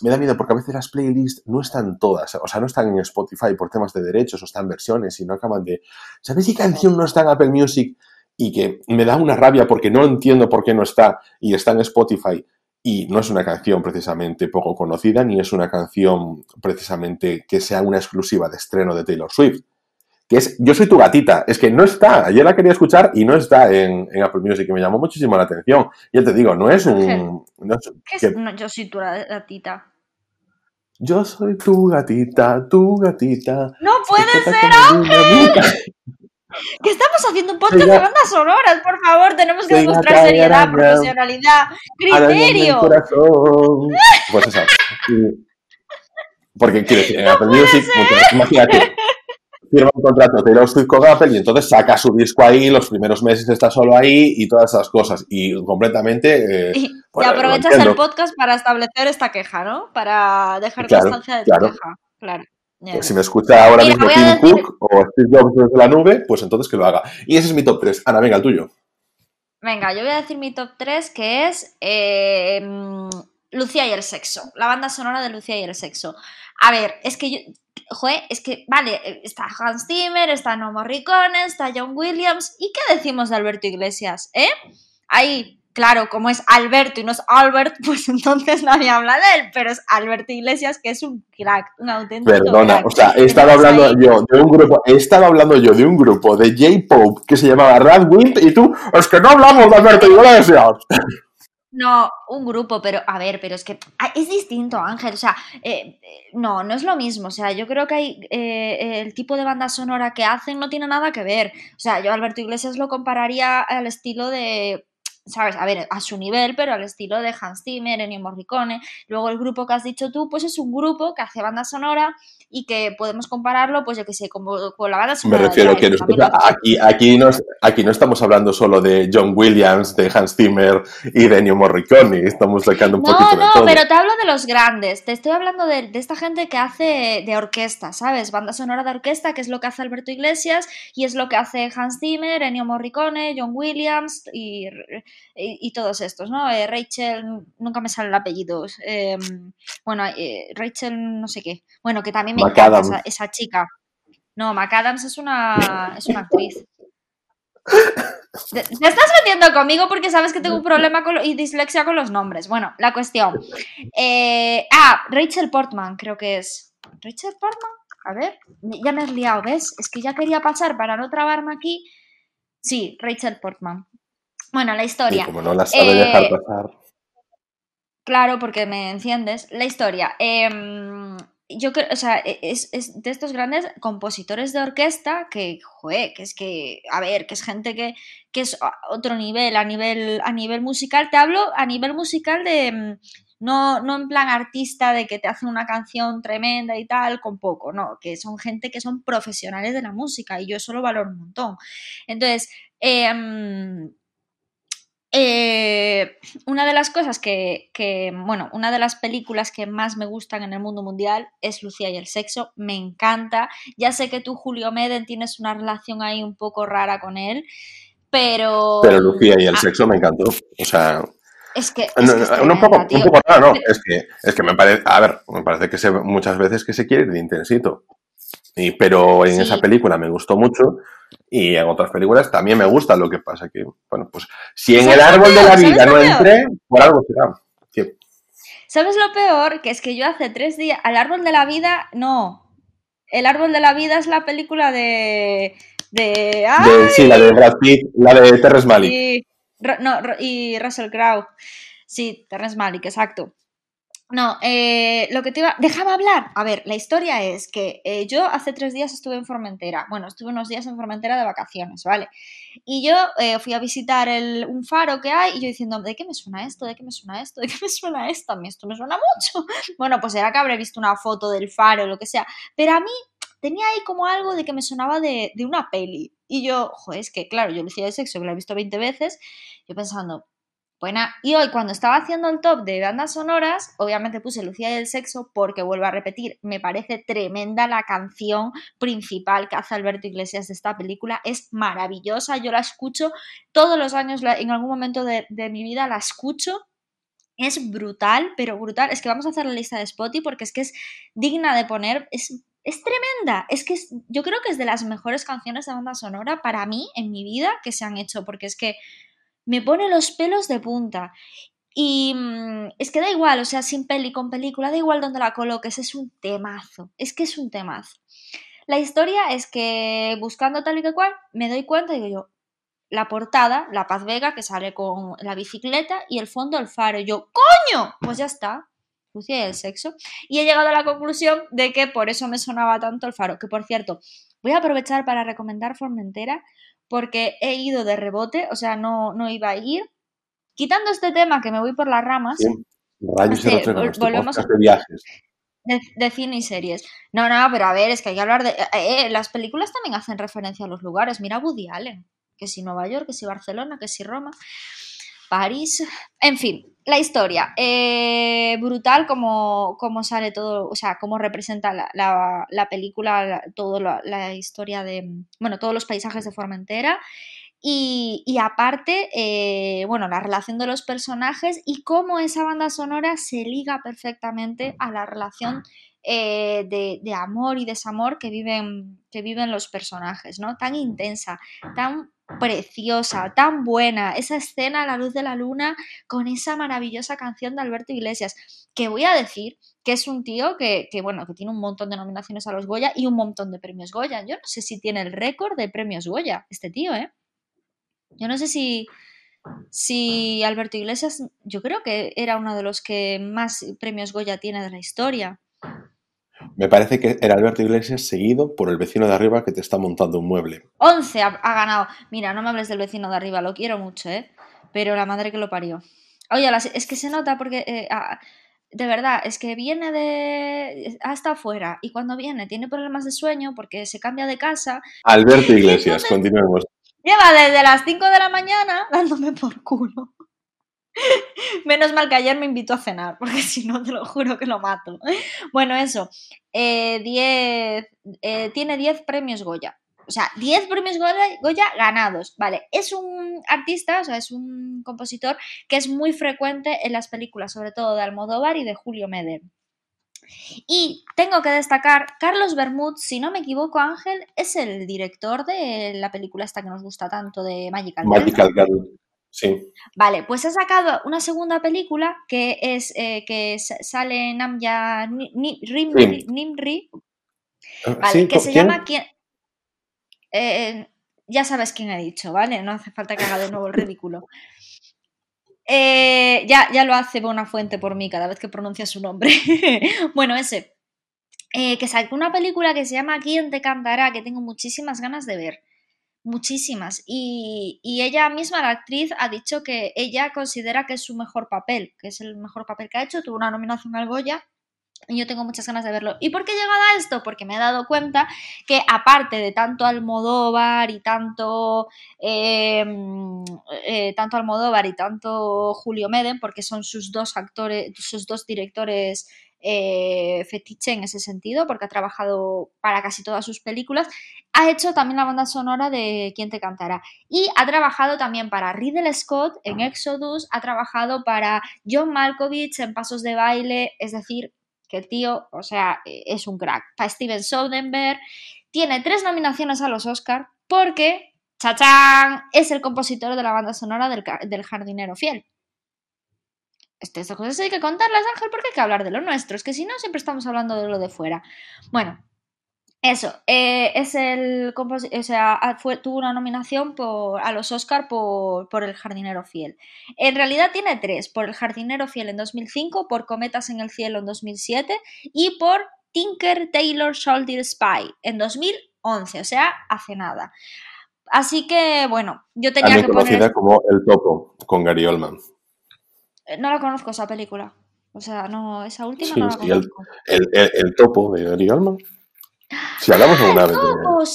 me da miedo porque a veces las playlists no están todas, o sea, no están en Spotify por temas de derechos o están versiones y no acaban de... ¿Sabes qué canción no está en Apple Music? Y que me da una rabia porque no entiendo por qué no está y está en Spotify y no es una canción precisamente poco conocida ni es una canción precisamente que sea una exclusiva de estreno de Taylor Swift. Que es Yo soy tu gatita. Es que no está. Ayer la quería escuchar y no está en, Apple Music, que me llamó muchísimo la atención. Y él te digo, no es un. ¿Qué es yo soy tu gatita? Yo soy tu gatita, tu gatita. ¡No puede ser, Ángel! Que estamos haciendo un podcast de bandas sonoras, por favor, tenemos que demostrar seriedad, profesionalidad, criterio. Pues eso. Porque quiere decir, en Apple Music, imagínate, firma un contrato Taylor Swift con Apple y entonces saca su disco ahí, los primeros meses está solo ahí y todas esas cosas. Y completamente. Eh, y, aprovechas el podcast para establecer esta queja, ¿no? Para dejar constancia de tu queja. Claro. Pues si me escucha ahora mismo Tim Cook o Steve Jobs desde la nube, pues entonces que lo haga. Y ese es mi top 3. Ana, venga, el tuyo. Venga, yo voy a decir mi top 3, que es eh, Lucía y el sexo. La banda sonora de Lucía y el sexo. A ver, es que yo. Joder, es que, vale, está Hans Zimmer, está No Morricone, está John Williams. ¿Y qué decimos de Alberto Iglesias? ¿Eh? Ahí, claro, como es Alberto y no es Albert, pues entonces nadie habla de él, pero es Alberto Iglesias, que es un crack, un auténtico Perdona, o sea, he estado hablando yo de un grupo, he estado hablando yo de un grupo de J-Pop que se llamaba Radwind y tú, es que no hablamos de Alberto Iglesias. No, un grupo, pero a ver, pero es que ah, es distinto, Ángel. O sea, eh, no, no es lo mismo. O sea, yo creo que hay, eh, el tipo de banda sonora que hacen no tiene nada que ver. O sea, yo Alberto Iglesias lo compararía al estilo de ¿sabes? A ver, a su nivel, pero al estilo de Hans Zimmer, Ennio Morricone. Luego el grupo que has dicho tú, pues es un grupo que hace banda sonora y que podemos compararlo, pues yo que sé, con, con la banda sonora. Me refiero a que aquí, aquí, no, aquí no estamos hablando solo de John Williams, de Hans Zimmer y de Ennio Morricone, estamos sacando un poquito de todo. No, pero te hablo de los grandes, te estoy hablando de, de esta gente que hace de orquesta, ¿sabes? Banda sonora de orquesta, que es lo que hace Alberto Iglesias y es lo que hace Hans Zimmer, Ennio Morricone, John Williams y y, todos estos, ¿no? Eh, Rachel, nunca me sale el apellido. Em, bueno, eh, Rachel no sé qué. Bueno, que también me encanta esa, chica. No, McAdams es una, es una actriz. Te, estás metiendo conmigo porque sabes que tengo un problema con, y dislexia con los nombres. Bueno, la cuestión. Eh, ah, Rachel Portman, creo que es. ¿Rachel Portman? A ver, ya me has liado, ¿ves? Es que ya quería pasar para no trabarme aquí. Sí, Rachel Portman. Bueno, la historia. como no la sabe dejar eh, pasar. Claro, porque me enciendes. La historia. Em, yo creo, o sea, e, es, de estos grandes compositores de orquesta que, joder, que es que, a ver, que es gente que, que es otro nivel, a nivel, a nivel musical. Te hablo a nivel musical de, mm, no, no en plan artista de que te hacen una canción tremenda y tal, con poco, no, que son gente que son profesionales de la música y yo eso lo valoro un montón. Entonces, eh, eh, una de las cosas que, bueno, una de las películas que más me gustan en el mundo mundial es Lucía y el sexo, me encanta. Ya sé que tú, Julio Meden, tienes una relación ahí un poco rara con él, pero... Pero Lucía y el sexo me encantó. O sea, Es que. Es un, poco, un poco raro, ¿no? Es que, es que me parece. A ver, me parece que se, muchas veces que se quiere ir de intensito. Y, pero en esa película me gustó mucho y en otras películas también me gusta. Lo que pasa que, bueno, pues si en el árbol de la vida no entré, por algo será. ¿Sabes lo peor? Que es que yo hace tres días. Al árbol de la vida, no. El árbol de la vida es la película de. de, sí, la de Brad Pitt, la de Terrence Malick. Y, no, y Russell Crowe. Sí, Terrence Malick, exacto. No, eh, lo que te iba... Déjame hablar. A ver, la historia es que eh, yo hace tres días estuve en Formentera. Bueno, estuve unos días en Formentera de vacaciones, ¿vale? Y yo eh, fui a visitar el, un faro que hay y yo diciendo, ¿de qué me suena esto? ¿De qué me suena esto? ¿De qué me suena esto? A mí esto me suena mucho. Bueno, pues era que habré visto una foto del faro lo que sea. Pero a mí tenía ahí como algo de que me sonaba de, de una peli. Y yo, joder, es que claro, yo Lucía de Sexo, que la he visto 20 veces, yo pensando, Y hoy, cuando estaba haciendo el top de bandas sonoras, obviamente puse Lucía y el sexo porque, vuelvo a repetir, me parece tremenda la canción principal que hace Alberto Iglesias de esta película. Es maravillosa, yo la escucho todos los años, en algún momento de, mi vida la escucho. Es brutal, pero brutal. Es que vamos a hacer la lista de Spotify porque es que es digna de poner. Es, es tremenda. Es que yo creo que es de las mejores canciones de banda sonora para mí en mi vida que se han hecho porque es que me pone los pelos de punta. Y mm, es que da igual, o sea, sin peli, con película, da igual donde la coloques, es un temazo, es que es un temazo. La historia es que buscando tal y que cual, me doy cuenta, digo yo, la portada, la Paz Vega, que sale con la bicicleta y el fondo el faro. Y yo, ¡coño! Pues ya está, Lucia y el sexo. Y he llegado a la conclusión de que por eso me sonaba tanto el faro. Que por cierto, voy a aprovechar para recomendar Formentera porque he ido de rebote, o sea, no, no iba a ir. Quitando este tema que me voy por las ramas, Rayos este, volvemos de viajes. De, cine y series. No, no, pero a ver, es que hay que hablar de... Eh, eh, las películas también hacen referencia a los lugares. Mira Woody Allen, que si Nueva York, que si Barcelona, que si Roma. París, en fin, la historia. Eh, brutal como, sale todo, o sea, cómo representa la, película, toda la, historia de, bueno, todos los paisajes de Formentera. Y, y aparte, eh, bueno, la relación de los personajes y cómo esa banda sonora se liga perfectamente a la relación eh, de, de, amor y desamor que viven, que viven los personajes, ¿no? Tan intensa, tan preciosa, tan buena, esa escena a la luz de la luna con esa maravillosa canción de Alberto Iglesias, que voy a decir que es un tío que, bueno, que tiene un montón de nominaciones a los Goya y un montón de premios Goya. Yo no sé si tiene el récord de premios Goya, este tío, ¿eh? Yo no sé si, si Alberto Iglesias, yo creo que era uno de los que más premios Goya tiene de la historia. Me parece que era Alberto Iglesias seguido por el vecino de arriba que te está montando un mueble. 11 ha, ganado. Mira, no me hables del vecino de arriba, lo quiero mucho, ¿eh? Pero la madre que lo parió. Oye, es que se nota porque... Eh, de verdad, es que viene de hasta afuera y cuando viene tiene problemas de sueño porque se cambia de casa. Alberto Iglesias, continuemos. Lleva desde las 5 de la mañana dándome por culo. Menos mal que ayer me invitó a cenar, porque si no, te lo juro que lo mato. Bueno, eso. Eh, eh, tiene 10 premios Goya. O sea, 10 premios Goya, ganados. Vale, es un artista, o sea, es un compositor que es muy frecuente en las películas, sobre todo de Almodóvar y de Julio Meder. Y tengo que destacar, Carlos Bermud, si no me equivoco, Ángel, es el director de la película esta que nos gusta tanto de Magical, Magical Girl. Sí. Vale, pues ha sacado una segunda película que es eh, que sale Namja Nimri, ah, vale, que se llama eh, ya sabes quién ha dicho, ¿vale? No hace falta que haga de nuevo el ridículo. Eh, ya, ya lo hace Buena Fuente por mí cada vez que pronuncia su nombre. bueno, ese. que sacó una película que se llama ¿Quién te cantará? que tengo muchísimas ganas de ver muchísimas. Y, ella misma, la actriz, ha dicho que ella considera que es su mejor papel, que es el mejor papel que ha hecho. Tuvo una nominación al Goya. Yo tengo muchas ganas de verlo. ¿Y por qué he llegado a esto? Porque me he dado cuenta que aparte de tanto Almodóvar y tanto, em, eh, tanto Almodóvar y tanto Julio Meden, porque son sus dos actores, sus dos directores eh, fetiche en ese sentido, porque ha trabajado para casi todas sus películas. Ha hecho también la banda sonora de Quién te cantará. Y ha trabajado también para Ridley Scott en Exodus, ha trabajado para John Malkovich en Pasos de Baile, es decir, que el tío, o sea, es un crack. Para Steven Soderbergh, tiene tres nominaciones a los Oscar porque, chachán, es el compositor de la banda sonora del, del Jardinero Fiel. Estas cosas hay que contarlas, Ángel, porque hay que hablar de lo nuestro. Es que si no, siempre estamos hablando de lo de fuera. Bueno, eso, eh, es el o sea, fue, tuvo una nominación por, a los Oscar por, por, El jardinero fiel. En realidad tiene tres, por El jardinero fiel en 2005, por Cometas en el cielo en 2007 y por Tinker Taylor Soldier Spy en 2011, o sea, hace nada. Así que, bueno, yo tenía que conocida como El Topo, con Gary Oldman. Eh, no la conozco esa película. O sea, no, esa última no la conozco. El, el, el, Topo de Gary Oldman. Si hablamos de una vez.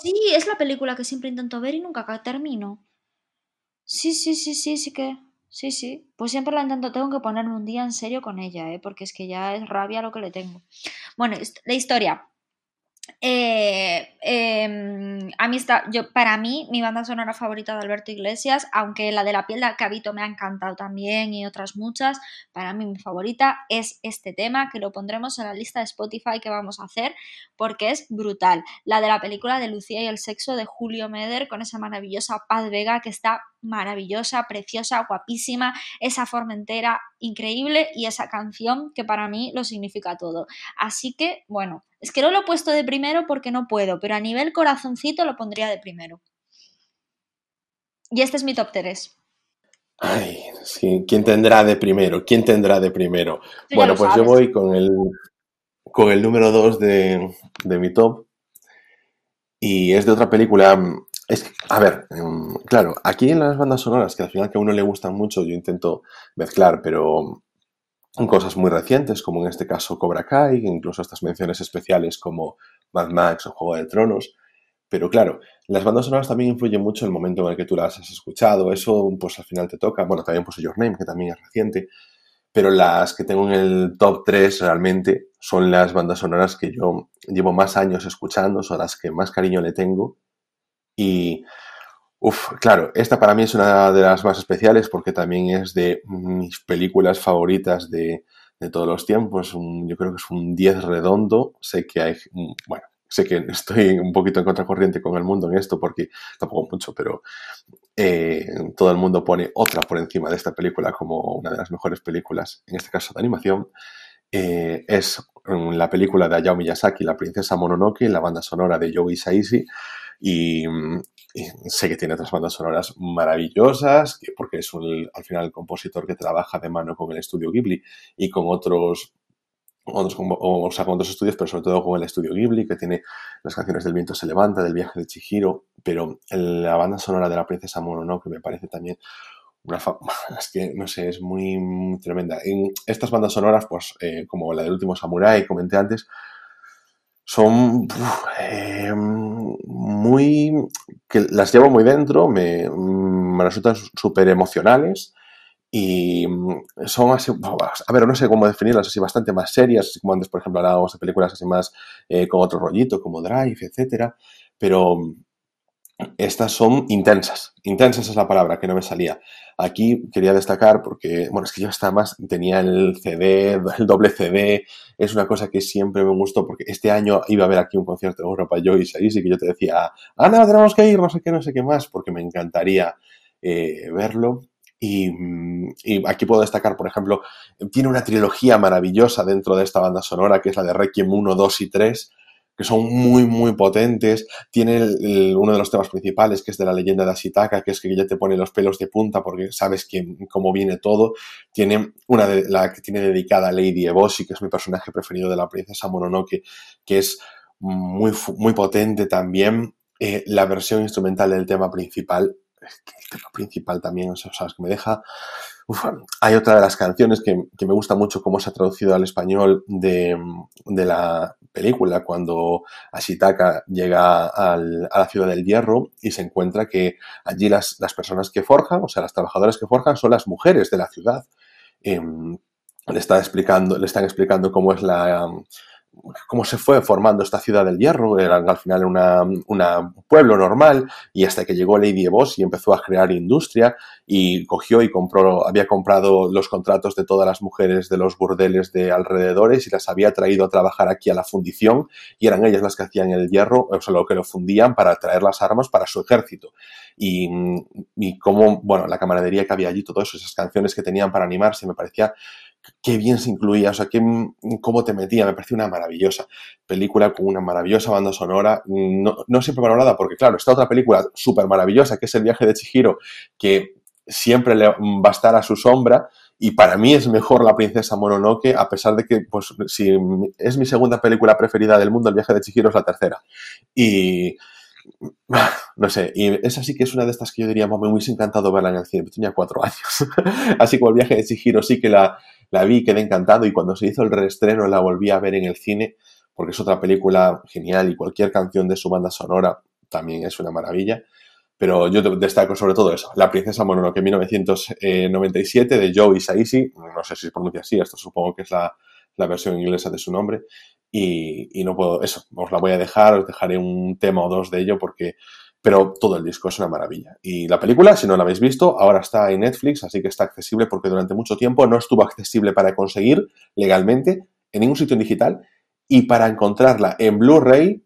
Sí, es la película que siempre intento ver y nunca termino. Sí, sí, sí, sí, sí que. Sí, sí. Pues siempre la intento, tengo que ponerme un día en serio con ella, ¿eh? porque es que ya es rabia lo que le tengo. Bueno, la historia. Eh, em, yo, para mí, mi banda sonora favorita de Alberto Iglesias, aunque la de la piel de Cabito me ha encantado también y otras muchas, para mí mi favorita es este tema que lo pondremos en la lista de Spotify que vamos a hacer porque es brutal. La de la película de Lucía y el sexo de Julio Meder con esa maravillosa Paz Vega que está maravillosa, preciosa, guapísima, esa Formentera increíble y esa canción que para mí lo significa todo. Así que, bueno, es que no lo he puesto de primero porque no puedo, pero a nivel corazoncito lo pondría de primero. Y este es mi top 3. Ay, ¿quién tendrá de primero? ¿Quién tendrá de primero? Bueno, pues yo voy con el, con el número 2 de, de mi top. Y es de otra película es que, a ver, em, claro, aquí en las bandas sonoras, que al final que a uno le gustan mucho, yo intento mezclar, pero cosas muy recientes, como en este caso Cobra Kai, incluso estas menciones especiales como Mad Max o Juego de Tronos. Pero claro, las bandas sonoras también influyen mucho en el momento en el que tú las has escuchado, eso pues al final te toca. Bueno, también puse Your Name, que también es reciente, pero las que tengo en el top 3 realmente son las bandas sonoras que yo llevo más años escuchando, son las que más cariño le tengo y, uff, claro, esta para mí es una de las más especiales porque también es de mis películas favoritas de, todos los tiempos. yo creo que es un 10 redondo. Sé que hay, bueno, sé que estoy un poquito en contracorriente con el mundo en esto porque tampoco mucho, pero eh, todo el mundo pone otra por encima de esta película como una de las mejores películas, en este caso de animación. Eh, es la película de Hayao Miyazaki, La princesa Mononoke, la banda sonora de Joe Hisaishi, y, sé que tiene otras bandas sonoras maravillosas, porque es al final el compositor que trabaja de mano con el estudio Ghibli y con otros otros, o sea, con otros estudios, pero sobre todo con el estudio Ghibli, que tiene las canciones del viento se levanta, del viaje de Chihiro, pero la banda sonora de la princesa Mononoke me parece también una es que no sé, es muy, tremenda. En estas bandas sonoras, pues eh, como la del último Samurai, comenté antes, son eh, muy. que las llevo muy dentro, me, me resultan súper emocionales y son así. A ver, no sé cómo definirlas, así bastante más serias, como antes, por ejemplo, hablábamos de películas así más eh, con otro rollito, como Drive, etcétera, pero estas son intensas. Intensas es la palabra que no me salía. Aquí quería destacar porque, bueno, es que yo hasta más tenía el CD, el doble CD. Es una cosa que siempre me gustó porque este año iba a haber aquí un concierto de Europa Joyce ahí sí que yo te decía, ah, no, tenemos que ir, no sé qué, no sé qué más, porque me encantaría eh, verlo. Y, y, aquí puedo destacar, por ejemplo, tiene una trilogía maravillosa dentro de esta banda sonora, que es la de Requiem 1, 2 y 3, que son muy, muy potentes. Tiene uno de los temas principales, que es de la leyenda de Ashitaka, que es que ya te pone los pelos de punta porque sabes quién, cómo viene todo. Tiene una de la que tiene dedicada a Lady Eboshi, que es mi personaje preferido de la princesa Mononoke, que es muy, muy potente también. Eh, la versión instrumental del tema principal, el tema principal también, o sea, que me deja hay otra de las canciones que, me gusta mucho cómo se ha traducido al español de, la película, cuando Ashitaka llega a la ciudad del hierro y se encuentra que allí las, personas que forjan, o sea, las trabajadoras que forjan, son las mujeres de la ciudad. Em, le, está explicando, le están explicando cómo es la, cómo se fue formando esta ciudad del hierro, era al final un pueblo normal y hasta que llegó Lady Boss y empezó a crear industria y cogió y compró, había comprado los contratos de todas las mujeres de los burdeles de alrededores y las había traído a trabajar aquí a la fundición y eran ellas las que hacían el hierro, o sea, lo que lo fundían para traer las armas para su ejército. Y, y cómo, bueno, la camaradería que había allí, todo eso, esas canciones que tenían para animarse, me parecía qué bien se incluía, o sea, qué, cómo te metía, me pareció una maravillosa película con una maravillosa banda sonora, no, no siempre valorada, porque claro, está otra película súper maravillosa, que es El viaje de Chihiro, que siempre le va a estar a su sombra, y para mí es mejor La princesa Mononoke, a pesar de que, pues, si es mi segunda película preferida del mundo, El viaje de Chihiro es la tercera. Y no sé, y esa sí que es una de estas que yo diría, me hubiese encantado verla en el cine, tenía cuatro años. Así como el viaje de Chihiro sí que la, la vi, quedé encantado y cuando se hizo el reestreno la volví a ver en el cine porque es otra película genial y cualquier canción de su banda sonora también es una maravilla. Pero yo destaco sobre todo eso, La Princesa Mononoke 1997 de Joe Isaishi, no sé si se pronuncia así, esto supongo que es la, la versión inglesa de su nombre, y, y, no puedo, eso, os la voy a dejar, os dejaré un tema o dos de ello porque pero todo el disco es una maravilla. Y la película, si no la habéis visto, ahora está en Netflix, así que está accesible porque durante mucho tiempo no estuvo accesible para conseguir legalmente en ningún sitio digital y para encontrarla en Blu-ray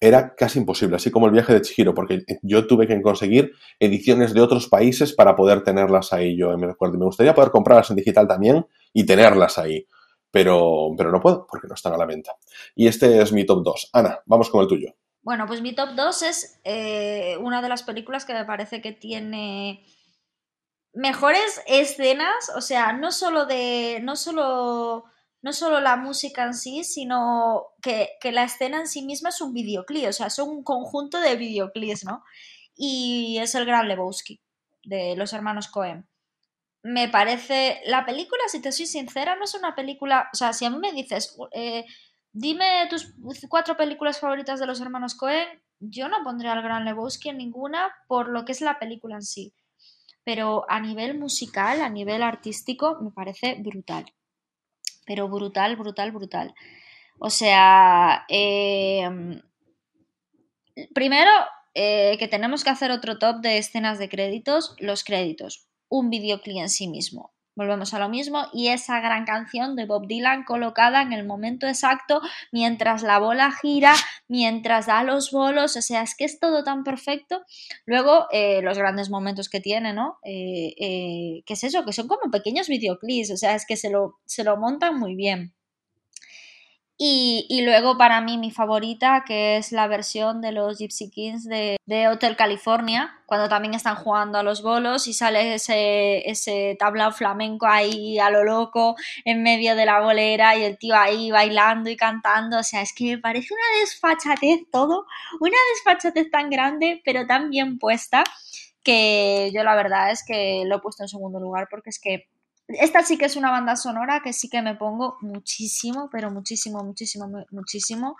era casi imposible, así como el viaje de Chihiro, porque yo tuve que conseguir ediciones de otros países para poder tenerlas ahí. Yo me recuerdo, me gustaría poder comprarlas en digital también y tenerlas ahí, pero, pero no puedo porque no están a la venta. Y este es mi top 2. Ana, vamos con el tuyo. Bueno, pues mi top 2 es eh, una de las películas que me parece que tiene mejores escenas, o sea, no solo de. no solo. No solo la música en sí, sino que, la escena en sí misma es un videoclip, o sea, es un conjunto de videoclips, ¿no? Y es el Gran Lebowski, de los hermanos Cohen. Me parece. La película, si te soy sincera, no es una película. O sea, si a mí me dices. Eh, Dime tus cuatro películas favoritas de los hermanos Cohen. Yo no pondré al Gran Lebowski en ninguna por lo que es la película en sí. Pero a nivel musical, a nivel artístico, me parece brutal. Pero brutal, brutal, brutal. O sea, em, primero eh, que tenemos que hacer otro top de escenas de créditos, los créditos. Un videoclip en sí mismo Volvemos a lo mismo y esa gran canción de Bob Dylan colocada en el momento exacto mientras la bola gira, mientras da los bolos, o sea, es que es todo tan perfecto. Luego, eh, los grandes momentos que tiene, ¿no? Eh, eh, ¿Qué es eso? Que son como pequeños videoclips, o sea, es que se lo, se lo montan muy bien. Y, luego para mí mi favorita, que es la versión de los Gypsy Kings de, Hotel California, cuando también están jugando a los bolos y sale ese, ese tablao flamenco ahí a lo loco en medio de la bolera y el tío ahí bailando y cantando. O sea, es que me parece una desfachatez todo, una desfachatez tan grande, pero tan bien puesta, que yo la verdad es que lo he puesto en segundo lugar porque es que esta sí que es una banda sonora que sí que me pongo muchísimo, pero muchísimo, muchísimo, muchísimo.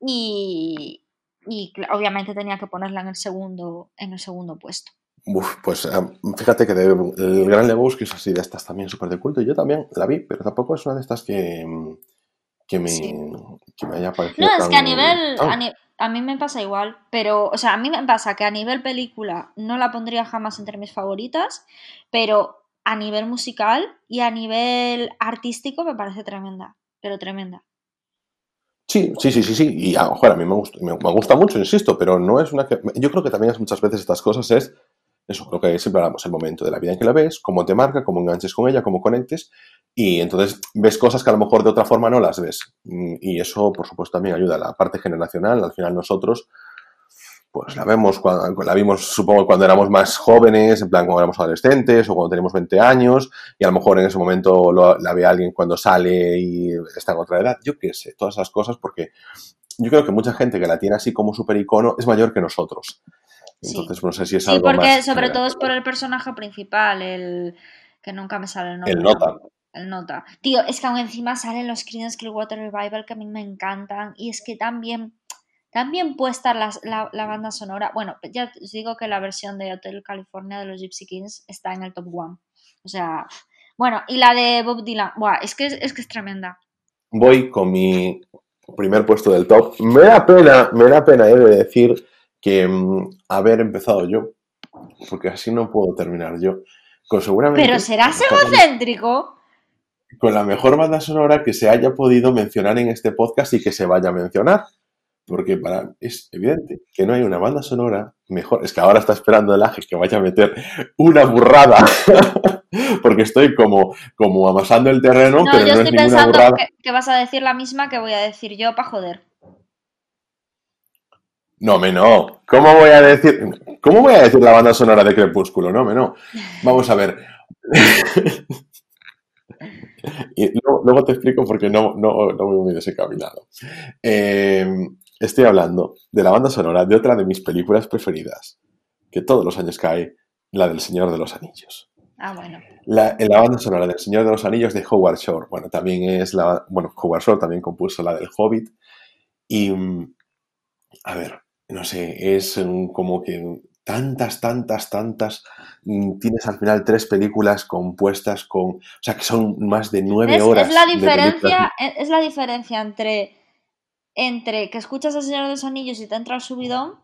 Y, obviamente tenía que ponerla en el segundo, en el segundo puesto. Uf, pues eh, fíjate que el Gran Lebowski es así de estas también súper de culto. Yo también la vi, pero tampoco es una de estas que, que, me, haya parecido. No, es que a nivel. A, mí me pasa igual, pero. O sea, a mí me pasa que a nivel película no la pondría jamás entre mis favoritas, pero a nivel musical y a nivel artístico me parece tremenda, pero tremenda. Sí, sí, sí, sí, sí. Y a, a mí me gusta, me, gusta mucho, insisto, pero no es una que. Yo creo que también muchas veces estas cosas es eso, lo que siempre hablamos, el momento de la vida en que la ves, cómo te marca, cómo enganches con ella, cómo conectes, y entonces ves cosas que a lo mejor de otra forma no las ves. Mm, y eso, por supuesto, también ayuda a la parte generacional. Al final nosotros pues la vemos, cuando, la vimos supongo cuando éramos más jóvenes, en plan cuando éramos adolescentes o cuando teníamos 20 años y a lo mejor en ese momento la ve alguien cuando sale y está en otra edad, yo qué sé, todas esas cosas porque yo creo que mucha gente que la tiene así como super icono es mayor que nosotros. Entonces no sé si es algo Sí, porque sobre todo es por el personaje principal, el que nunca me sale el nombre. El nota. El nota. Tío, es que aún encima salen los Creedence Water Revival que a mí me encantan y es que también también puesta la, la, banda sonora. Bueno, ya os digo que la versión de Hotel California de los Gypsy Kings está en el top one. O sea, Bueno, y la de Bob Dylan, Buah, es que es, que es tremenda. Voy con mi primer puesto del top. Me da pena, me da pena, he de decir que mm, haber empezado yo, porque así no puedo terminar yo. Con seguramente, Pero serás egocéntrico. Con la mejor banda sonora que se haya podido mencionar en este podcast y que se vaya a mencionar. Porque para, es evidente que no hay una banda sonora mejor. Es que ahora está esperando el Aje que vaya a meter una burrada. porque estoy como, como amasando el terreno. No, yo estoy pensando que, vas a decir la misma que voy a decir yo para joder. No, me no. ¿Cómo voy a decir? ¿Cómo voy a decir la banda sonora de Crepúsculo? No, me no. Vamos a ver. y luego, te explico porque no, no, no voy muy desencaminado. Eh, Estoy hablando de la banda sonora de otra de mis películas preferidas, que todos los años cae, la del Señor de los Anillos. Ah, bueno. La, la banda sonora del Señor de los Anillos de Howard Shore. Bueno, también es la. Bueno, Howard Shore también compuso la del Hobbit. Y. Mm, a ver, no sé, es como que tantas, tantas, tantas. Mm, tienes al final tres películas compuestas con. O sea, que son más de nueve horas. Es la diferencia, es la diferencia entre entre que escuchas El Señor de los Anillos y te entra el subidón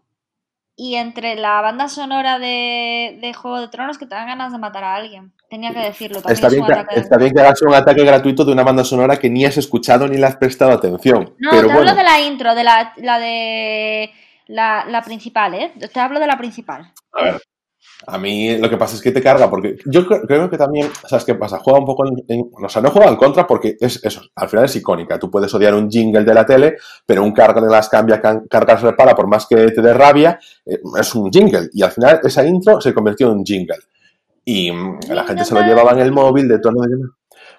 y entre la banda sonora de, Juego de Tronos que te dan ganas de matar a alguien. Tenía que decirlo. está, bien que, está bien que hagas un ataque gratuito de una banda sonora que ni has escuchado ni le has prestado atención. No, te hablo de la intro, de la, la de la, la, principal, ¿eh? Te hablo de la principal. A ver, a mí lo que pasa es que te carga, porque yo creo que también, ¿sabes qué pasa? Juega un poco en, O sea, no juega en contra porque es eso, al final es icónica. Tú puedes odiar un jingle de la tele, pero un carga de las cambia, cargas repara, por más que te dé rabia, eh, es un jingle. Y al final esa intro se convirtió en un jingle. Y mm, la gente se lo llevaba en el móvil de tono de...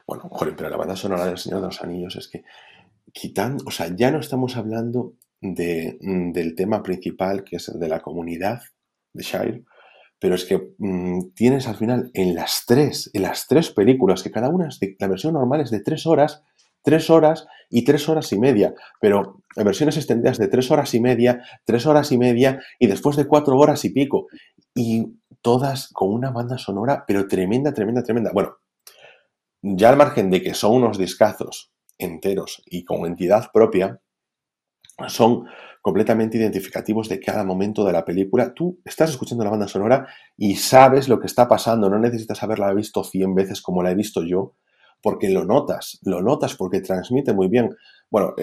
Bueno, joder, pero la banda sonora del Señor de los Anillos es que quitando, o sea, ya no estamos hablando de, mm, del tema principal, que es el de la comunidad de Shire, pero es que mm, tienes al final en las tres, en las tres películas, que cada una es de, la versión normal es de tres horas, tres horas y tres horas y media, pero versiones extendidas de tres horas y media, tres horas y media y después de cuatro horas y pico. Y todas con una banda sonora, pero tremenda, tremenda, tremenda. Bueno, ya al margen de que son unos discazos enteros y con entidad propia, son completamente identificativos de cada momento de la película. Tú estás escuchando la banda sonora y sabes lo que está pasando, no necesitas haberla visto 100 veces como la he visto yo, porque lo notas, lo notas porque transmite muy bien. Bueno,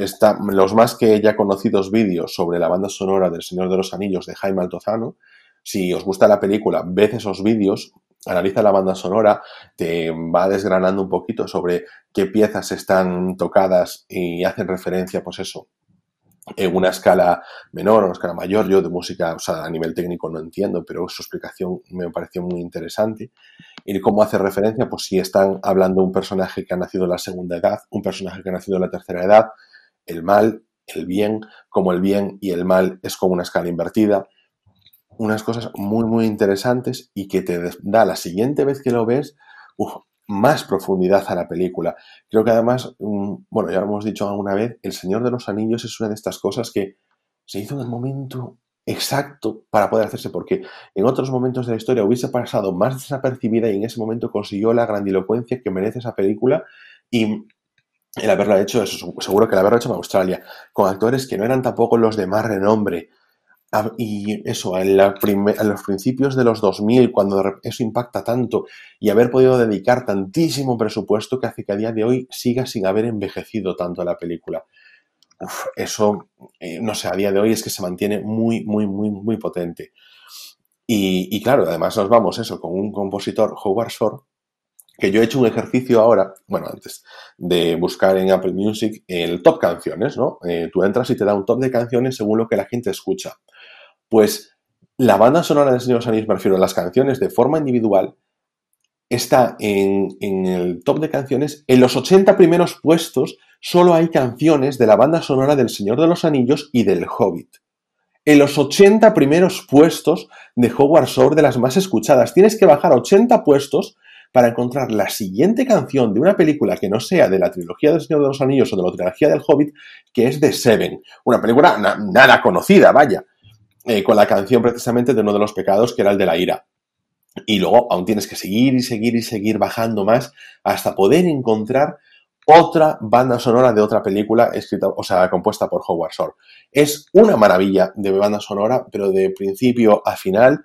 los más que ya conocidos vídeos sobre la banda sonora del Señor de los Anillos de Jaime Altozano, si os gusta la película, ved esos vídeos, analiza la banda sonora, te va desgranando un poquito sobre qué piezas están tocadas y hacen referencia, pues eso, en una escala menor o una escala mayor. Yo de música, o a nivel técnico no entiendo, pero su explicación me pareció muy interesante. Y cómo hace referencia, pues si están hablando de un personaje que ha nacido en la segunda edad, un personaje que ha nacido en la tercera edad, el mal, el bien, como el bien y el mal es como una escala invertida. Unas cosas muy, muy interesantes y que te da la siguiente vez que lo ves, más profundidad a la película. Creo que además, mm, bueno, ya lo hemos dicho alguna vez, El Señor de los Anillos es una de estas cosas que se hizo en el momento exacto para poder hacerse, porque en otros momentos de la historia hubiese pasado más desapercibida y en ese momento consiguió la grandilocuencia que merece esa película y el haberlo hecho, eso, seguro que el haberlo hecho en Australia, con actores que no eran tampoco los de más renombre, y eso, en, los principios de los 2000, cuando eso impacta tanto, y haber podido dedicar tantísimo presupuesto que hace que a día de hoy siga sin haber envejecido tanto la película. eso, eh, no sé, a día de hoy es que se mantiene muy, muy, muy, muy potente. Y, claro, además nos vamos eso con un compositor, Howard Shore, que yo he hecho un ejercicio ahora, bueno, antes de buscar en Apple Music el top canciones, ¿no? Eh, tú entras y te da un top de canciones según lo que la gente escucha. Pues la banda sonora de Señor Anillos, me refiero a las canciones de forma individual, está en, el top de canciones. En los 80 primeros puestos solo hay canciones de la banda sonora del Señor de los Anillos y del Hobbit. En los 80 primeros puestos de Howard Shore de las más escuchadas. Tienes que bajar 80 puestos para encontrar la siguiente canción de una película que no sea de la trilogía del Señor de los Anillos o de la trilogía del Hobbit, que es de Seven. Una película nada conocida, vaya. Eh, con la canción precisamente de uno de los pecados, que era el de la ira. Y luego aún tienes que seguir y seguir y seguir bajando más hasta poder encontrar otra banda sonora de otra película escrita, o sea, compuesta por Howard Shore. Es una maravilla de banda sonora, pero de principio a final,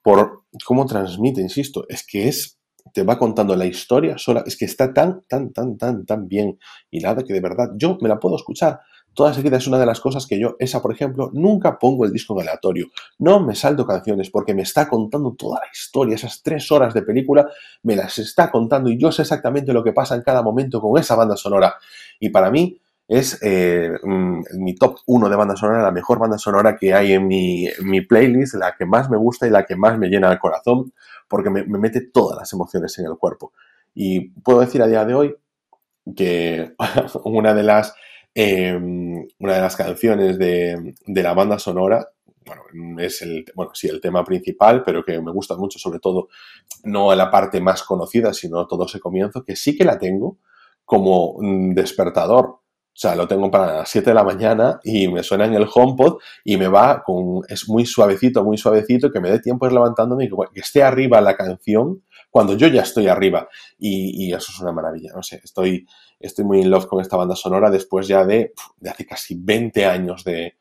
por cómo transmite, insisto, es que es, te va contando la historia sola, es que está tan, tan, tan, tan, tan bien hilada que de verdad yo me la puedo escuchar Toda seguida es una de las cosas que yo, esa por ejemplo, nunca pongo el disco en aleatorio. No me salto canciones porque me está contando toda la historia. Esas tres horas de película me las está contando y yo sé exactamente lo que pasa en cada momento con esa banda sonora. Y para mí es eh, mm, mi top 1 de banda sonora, la mejor banda sonora que hay en mi, playlist, la que más me gusta y la que más me llena el corazón porque me mete todas las emociones en el cuerpo. Y puedo decir a día de hoy que una de las Em, una de las canciones de, la banda sonora, bueno, es el, bueno, sí, el tema principal, pero que me gusta mucho, sobre todo, no la parte más conocida, sino todo ese comienzo, que sí que la tengo como despertador. O sea, lo tengo para las 7 de la mañana y me suena en el HomePod y me va con, es muy suavecito, muy suavecito, que me dé tiempo de ir levantándome y que, esté arriba la canción cuando yo ya estoy arriba. Y, eso es una maravilla, no sé, estoy, estoy muy in love con esta banda sonora después ya de, de hace casi 20 años de,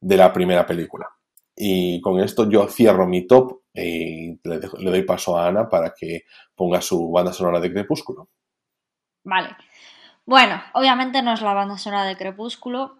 la primera película. Y con esto yo cierro mi top y le, doy paso a Ana para que ponga su banda sonora de Crepúsculo. Vale. Bueno, obviamente no es la banda sonora de Crepúsculo.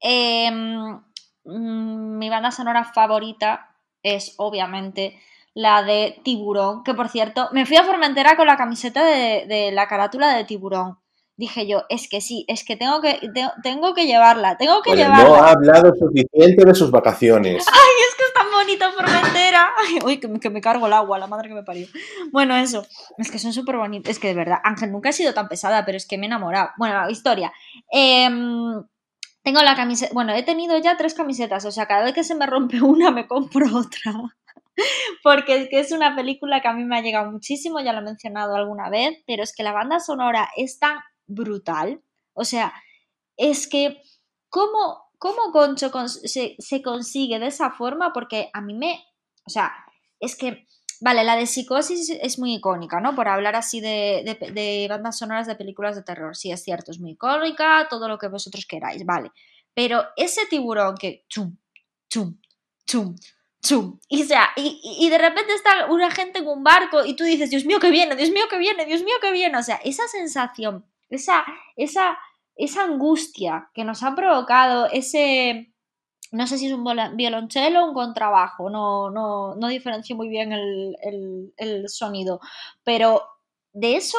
Em, mi banda sonora favorita es obviamente la de Tiburón, que por cierto, me fui a Formentera con la camiseta de, de la carátula de Tiburón dije yo, es que sí, es que tengo que, tengo que llevarla, tengo que llevarla. No ha hablado suficiente de sus vacaciones. Ay, es que es tan bonita Formentera. Ay, uy, que, me cargo el agua, la madre que me parió. Bueno, eso, es que son súper bonitos. Es que de verdad, Ángel, nunca ha sido tan pesada, pero es que me he enamorado. Bueno, la historia. Em, tengo la camiseta, bueno, he tenido ya tres camisetas, o sea, cada vez que se me rompe una me compro otra. Porque es que es una película que a mí me ha llegado muchísimo, ya lo he mencionado alguna vez, pero es que la banda sonora es tan brutal. O sea, es que, ¿cómo, cómo Concho se, consigue de esa forma? Porque a mí me. O sea, es que. Vale, la de psicosis es muy icónica, ¿no? Por hablar así de, de, bandas sonoras de películas de terror. Sí, es cierto, es muy icónica, todo lo que vosotros queráis, vale. Pero ese tiburón que. Chum, chum, chum, chum. Y, sea, y, y, de repente está una gente en un barco y tú dices, Dios mío que viene, Dios mío que viene, Dios mío que viene. O sea, esa sensación esa, esa, esa angustia que nos ha provocado ese, no sé si es un violonchelo o un contrabajo, no, no, no diferencio muy bien el, sonido, pero de eso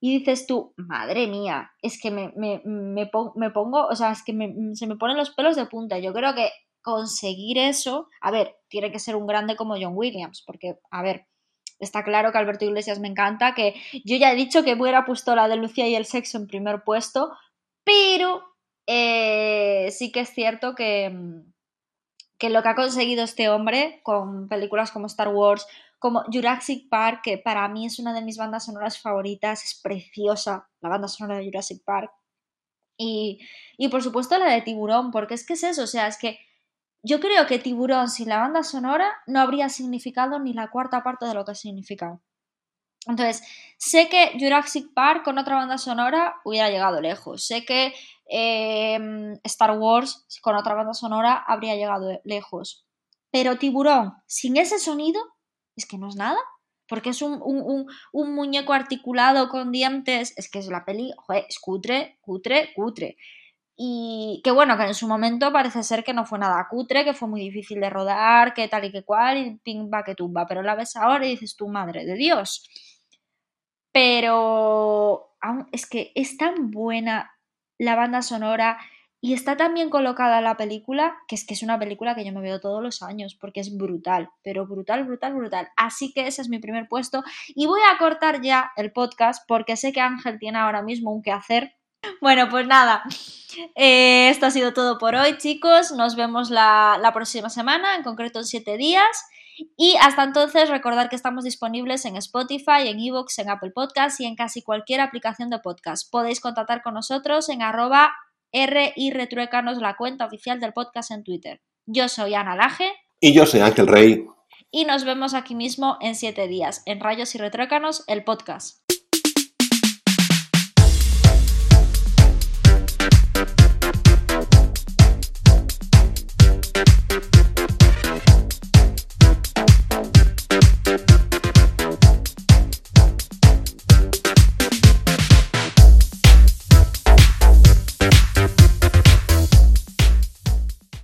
y dices tú, madre mía, es que me, me, me, pongo, o sea, es que se me ponen los pelos de punta. Yo creo que conseguir eso, a ver, tiene que ser un grande como John Williams, porque, a ver, Está claro que Alberto Iglesias me encanta, que yo ya he dicho que hubiera puesto la de Lucía y el sexo en primer puesto, pero eh, sí que es cierto que, que lo que ha conseguido este hombre con películas como Star Wars, como Jurassic Park, que para mí es una de mis bandas sonoras favoritas, es preciosa la banda sonora de Jurassic Park. Y, y por supuesto la de Tiburón, porque es que es eso, o sea, es que yo creo que Tiburón sin la banda sonora no habría significado ni la cuarta parte de lo que ha significado. Entonces, sé que Jurassic Park con otra banda sonora hubiera llegado lejos. Sé que em, Star Wars con otra banda sonora habría llegado lejos. Pero Tiburón sin ese sonido es que no es nada. Porque es un, un muñeco articulado con dientes. Es que es la peli, joder, es cutre, cutre, cutre. Y que bueno, que en su momento parece ser que no fue nada cutre, que fue muy difícil de rodar, que tal y que cual, y ping va que tumba. Pero la ves ahora y dices, tu madre de Dios. Pero es que es tan buena la banda sonora y está tan bien colocada la película, que es que es una película que yo me veo todos los años, porque es brutal, pero brutal, brutal, brutal. Así que ese es mi primer puesto. Y voy a cortar ya el podcast, porque sé que Ángel tiene ahora mismo un que hacer bueno, pues nada, eh, esto ha sido todo por hoy, chicos. Nos vemos la, próxima semana, en concreto en siete días. Y hasta entonces, recordar que estamos disponibles en Spotify, en Evox, en Apple Podcasts y en casi cualquier aplicación de podcast. Podéis contactar con nosotros en arroba R y retruécanos la cuenta oficial del podcast en Twitter. Yo soy Ana Laje. Y yo soy Ángel Rey. y nos vemos aquí mismo en siete días en Rayos y Retrócanos, el podcast.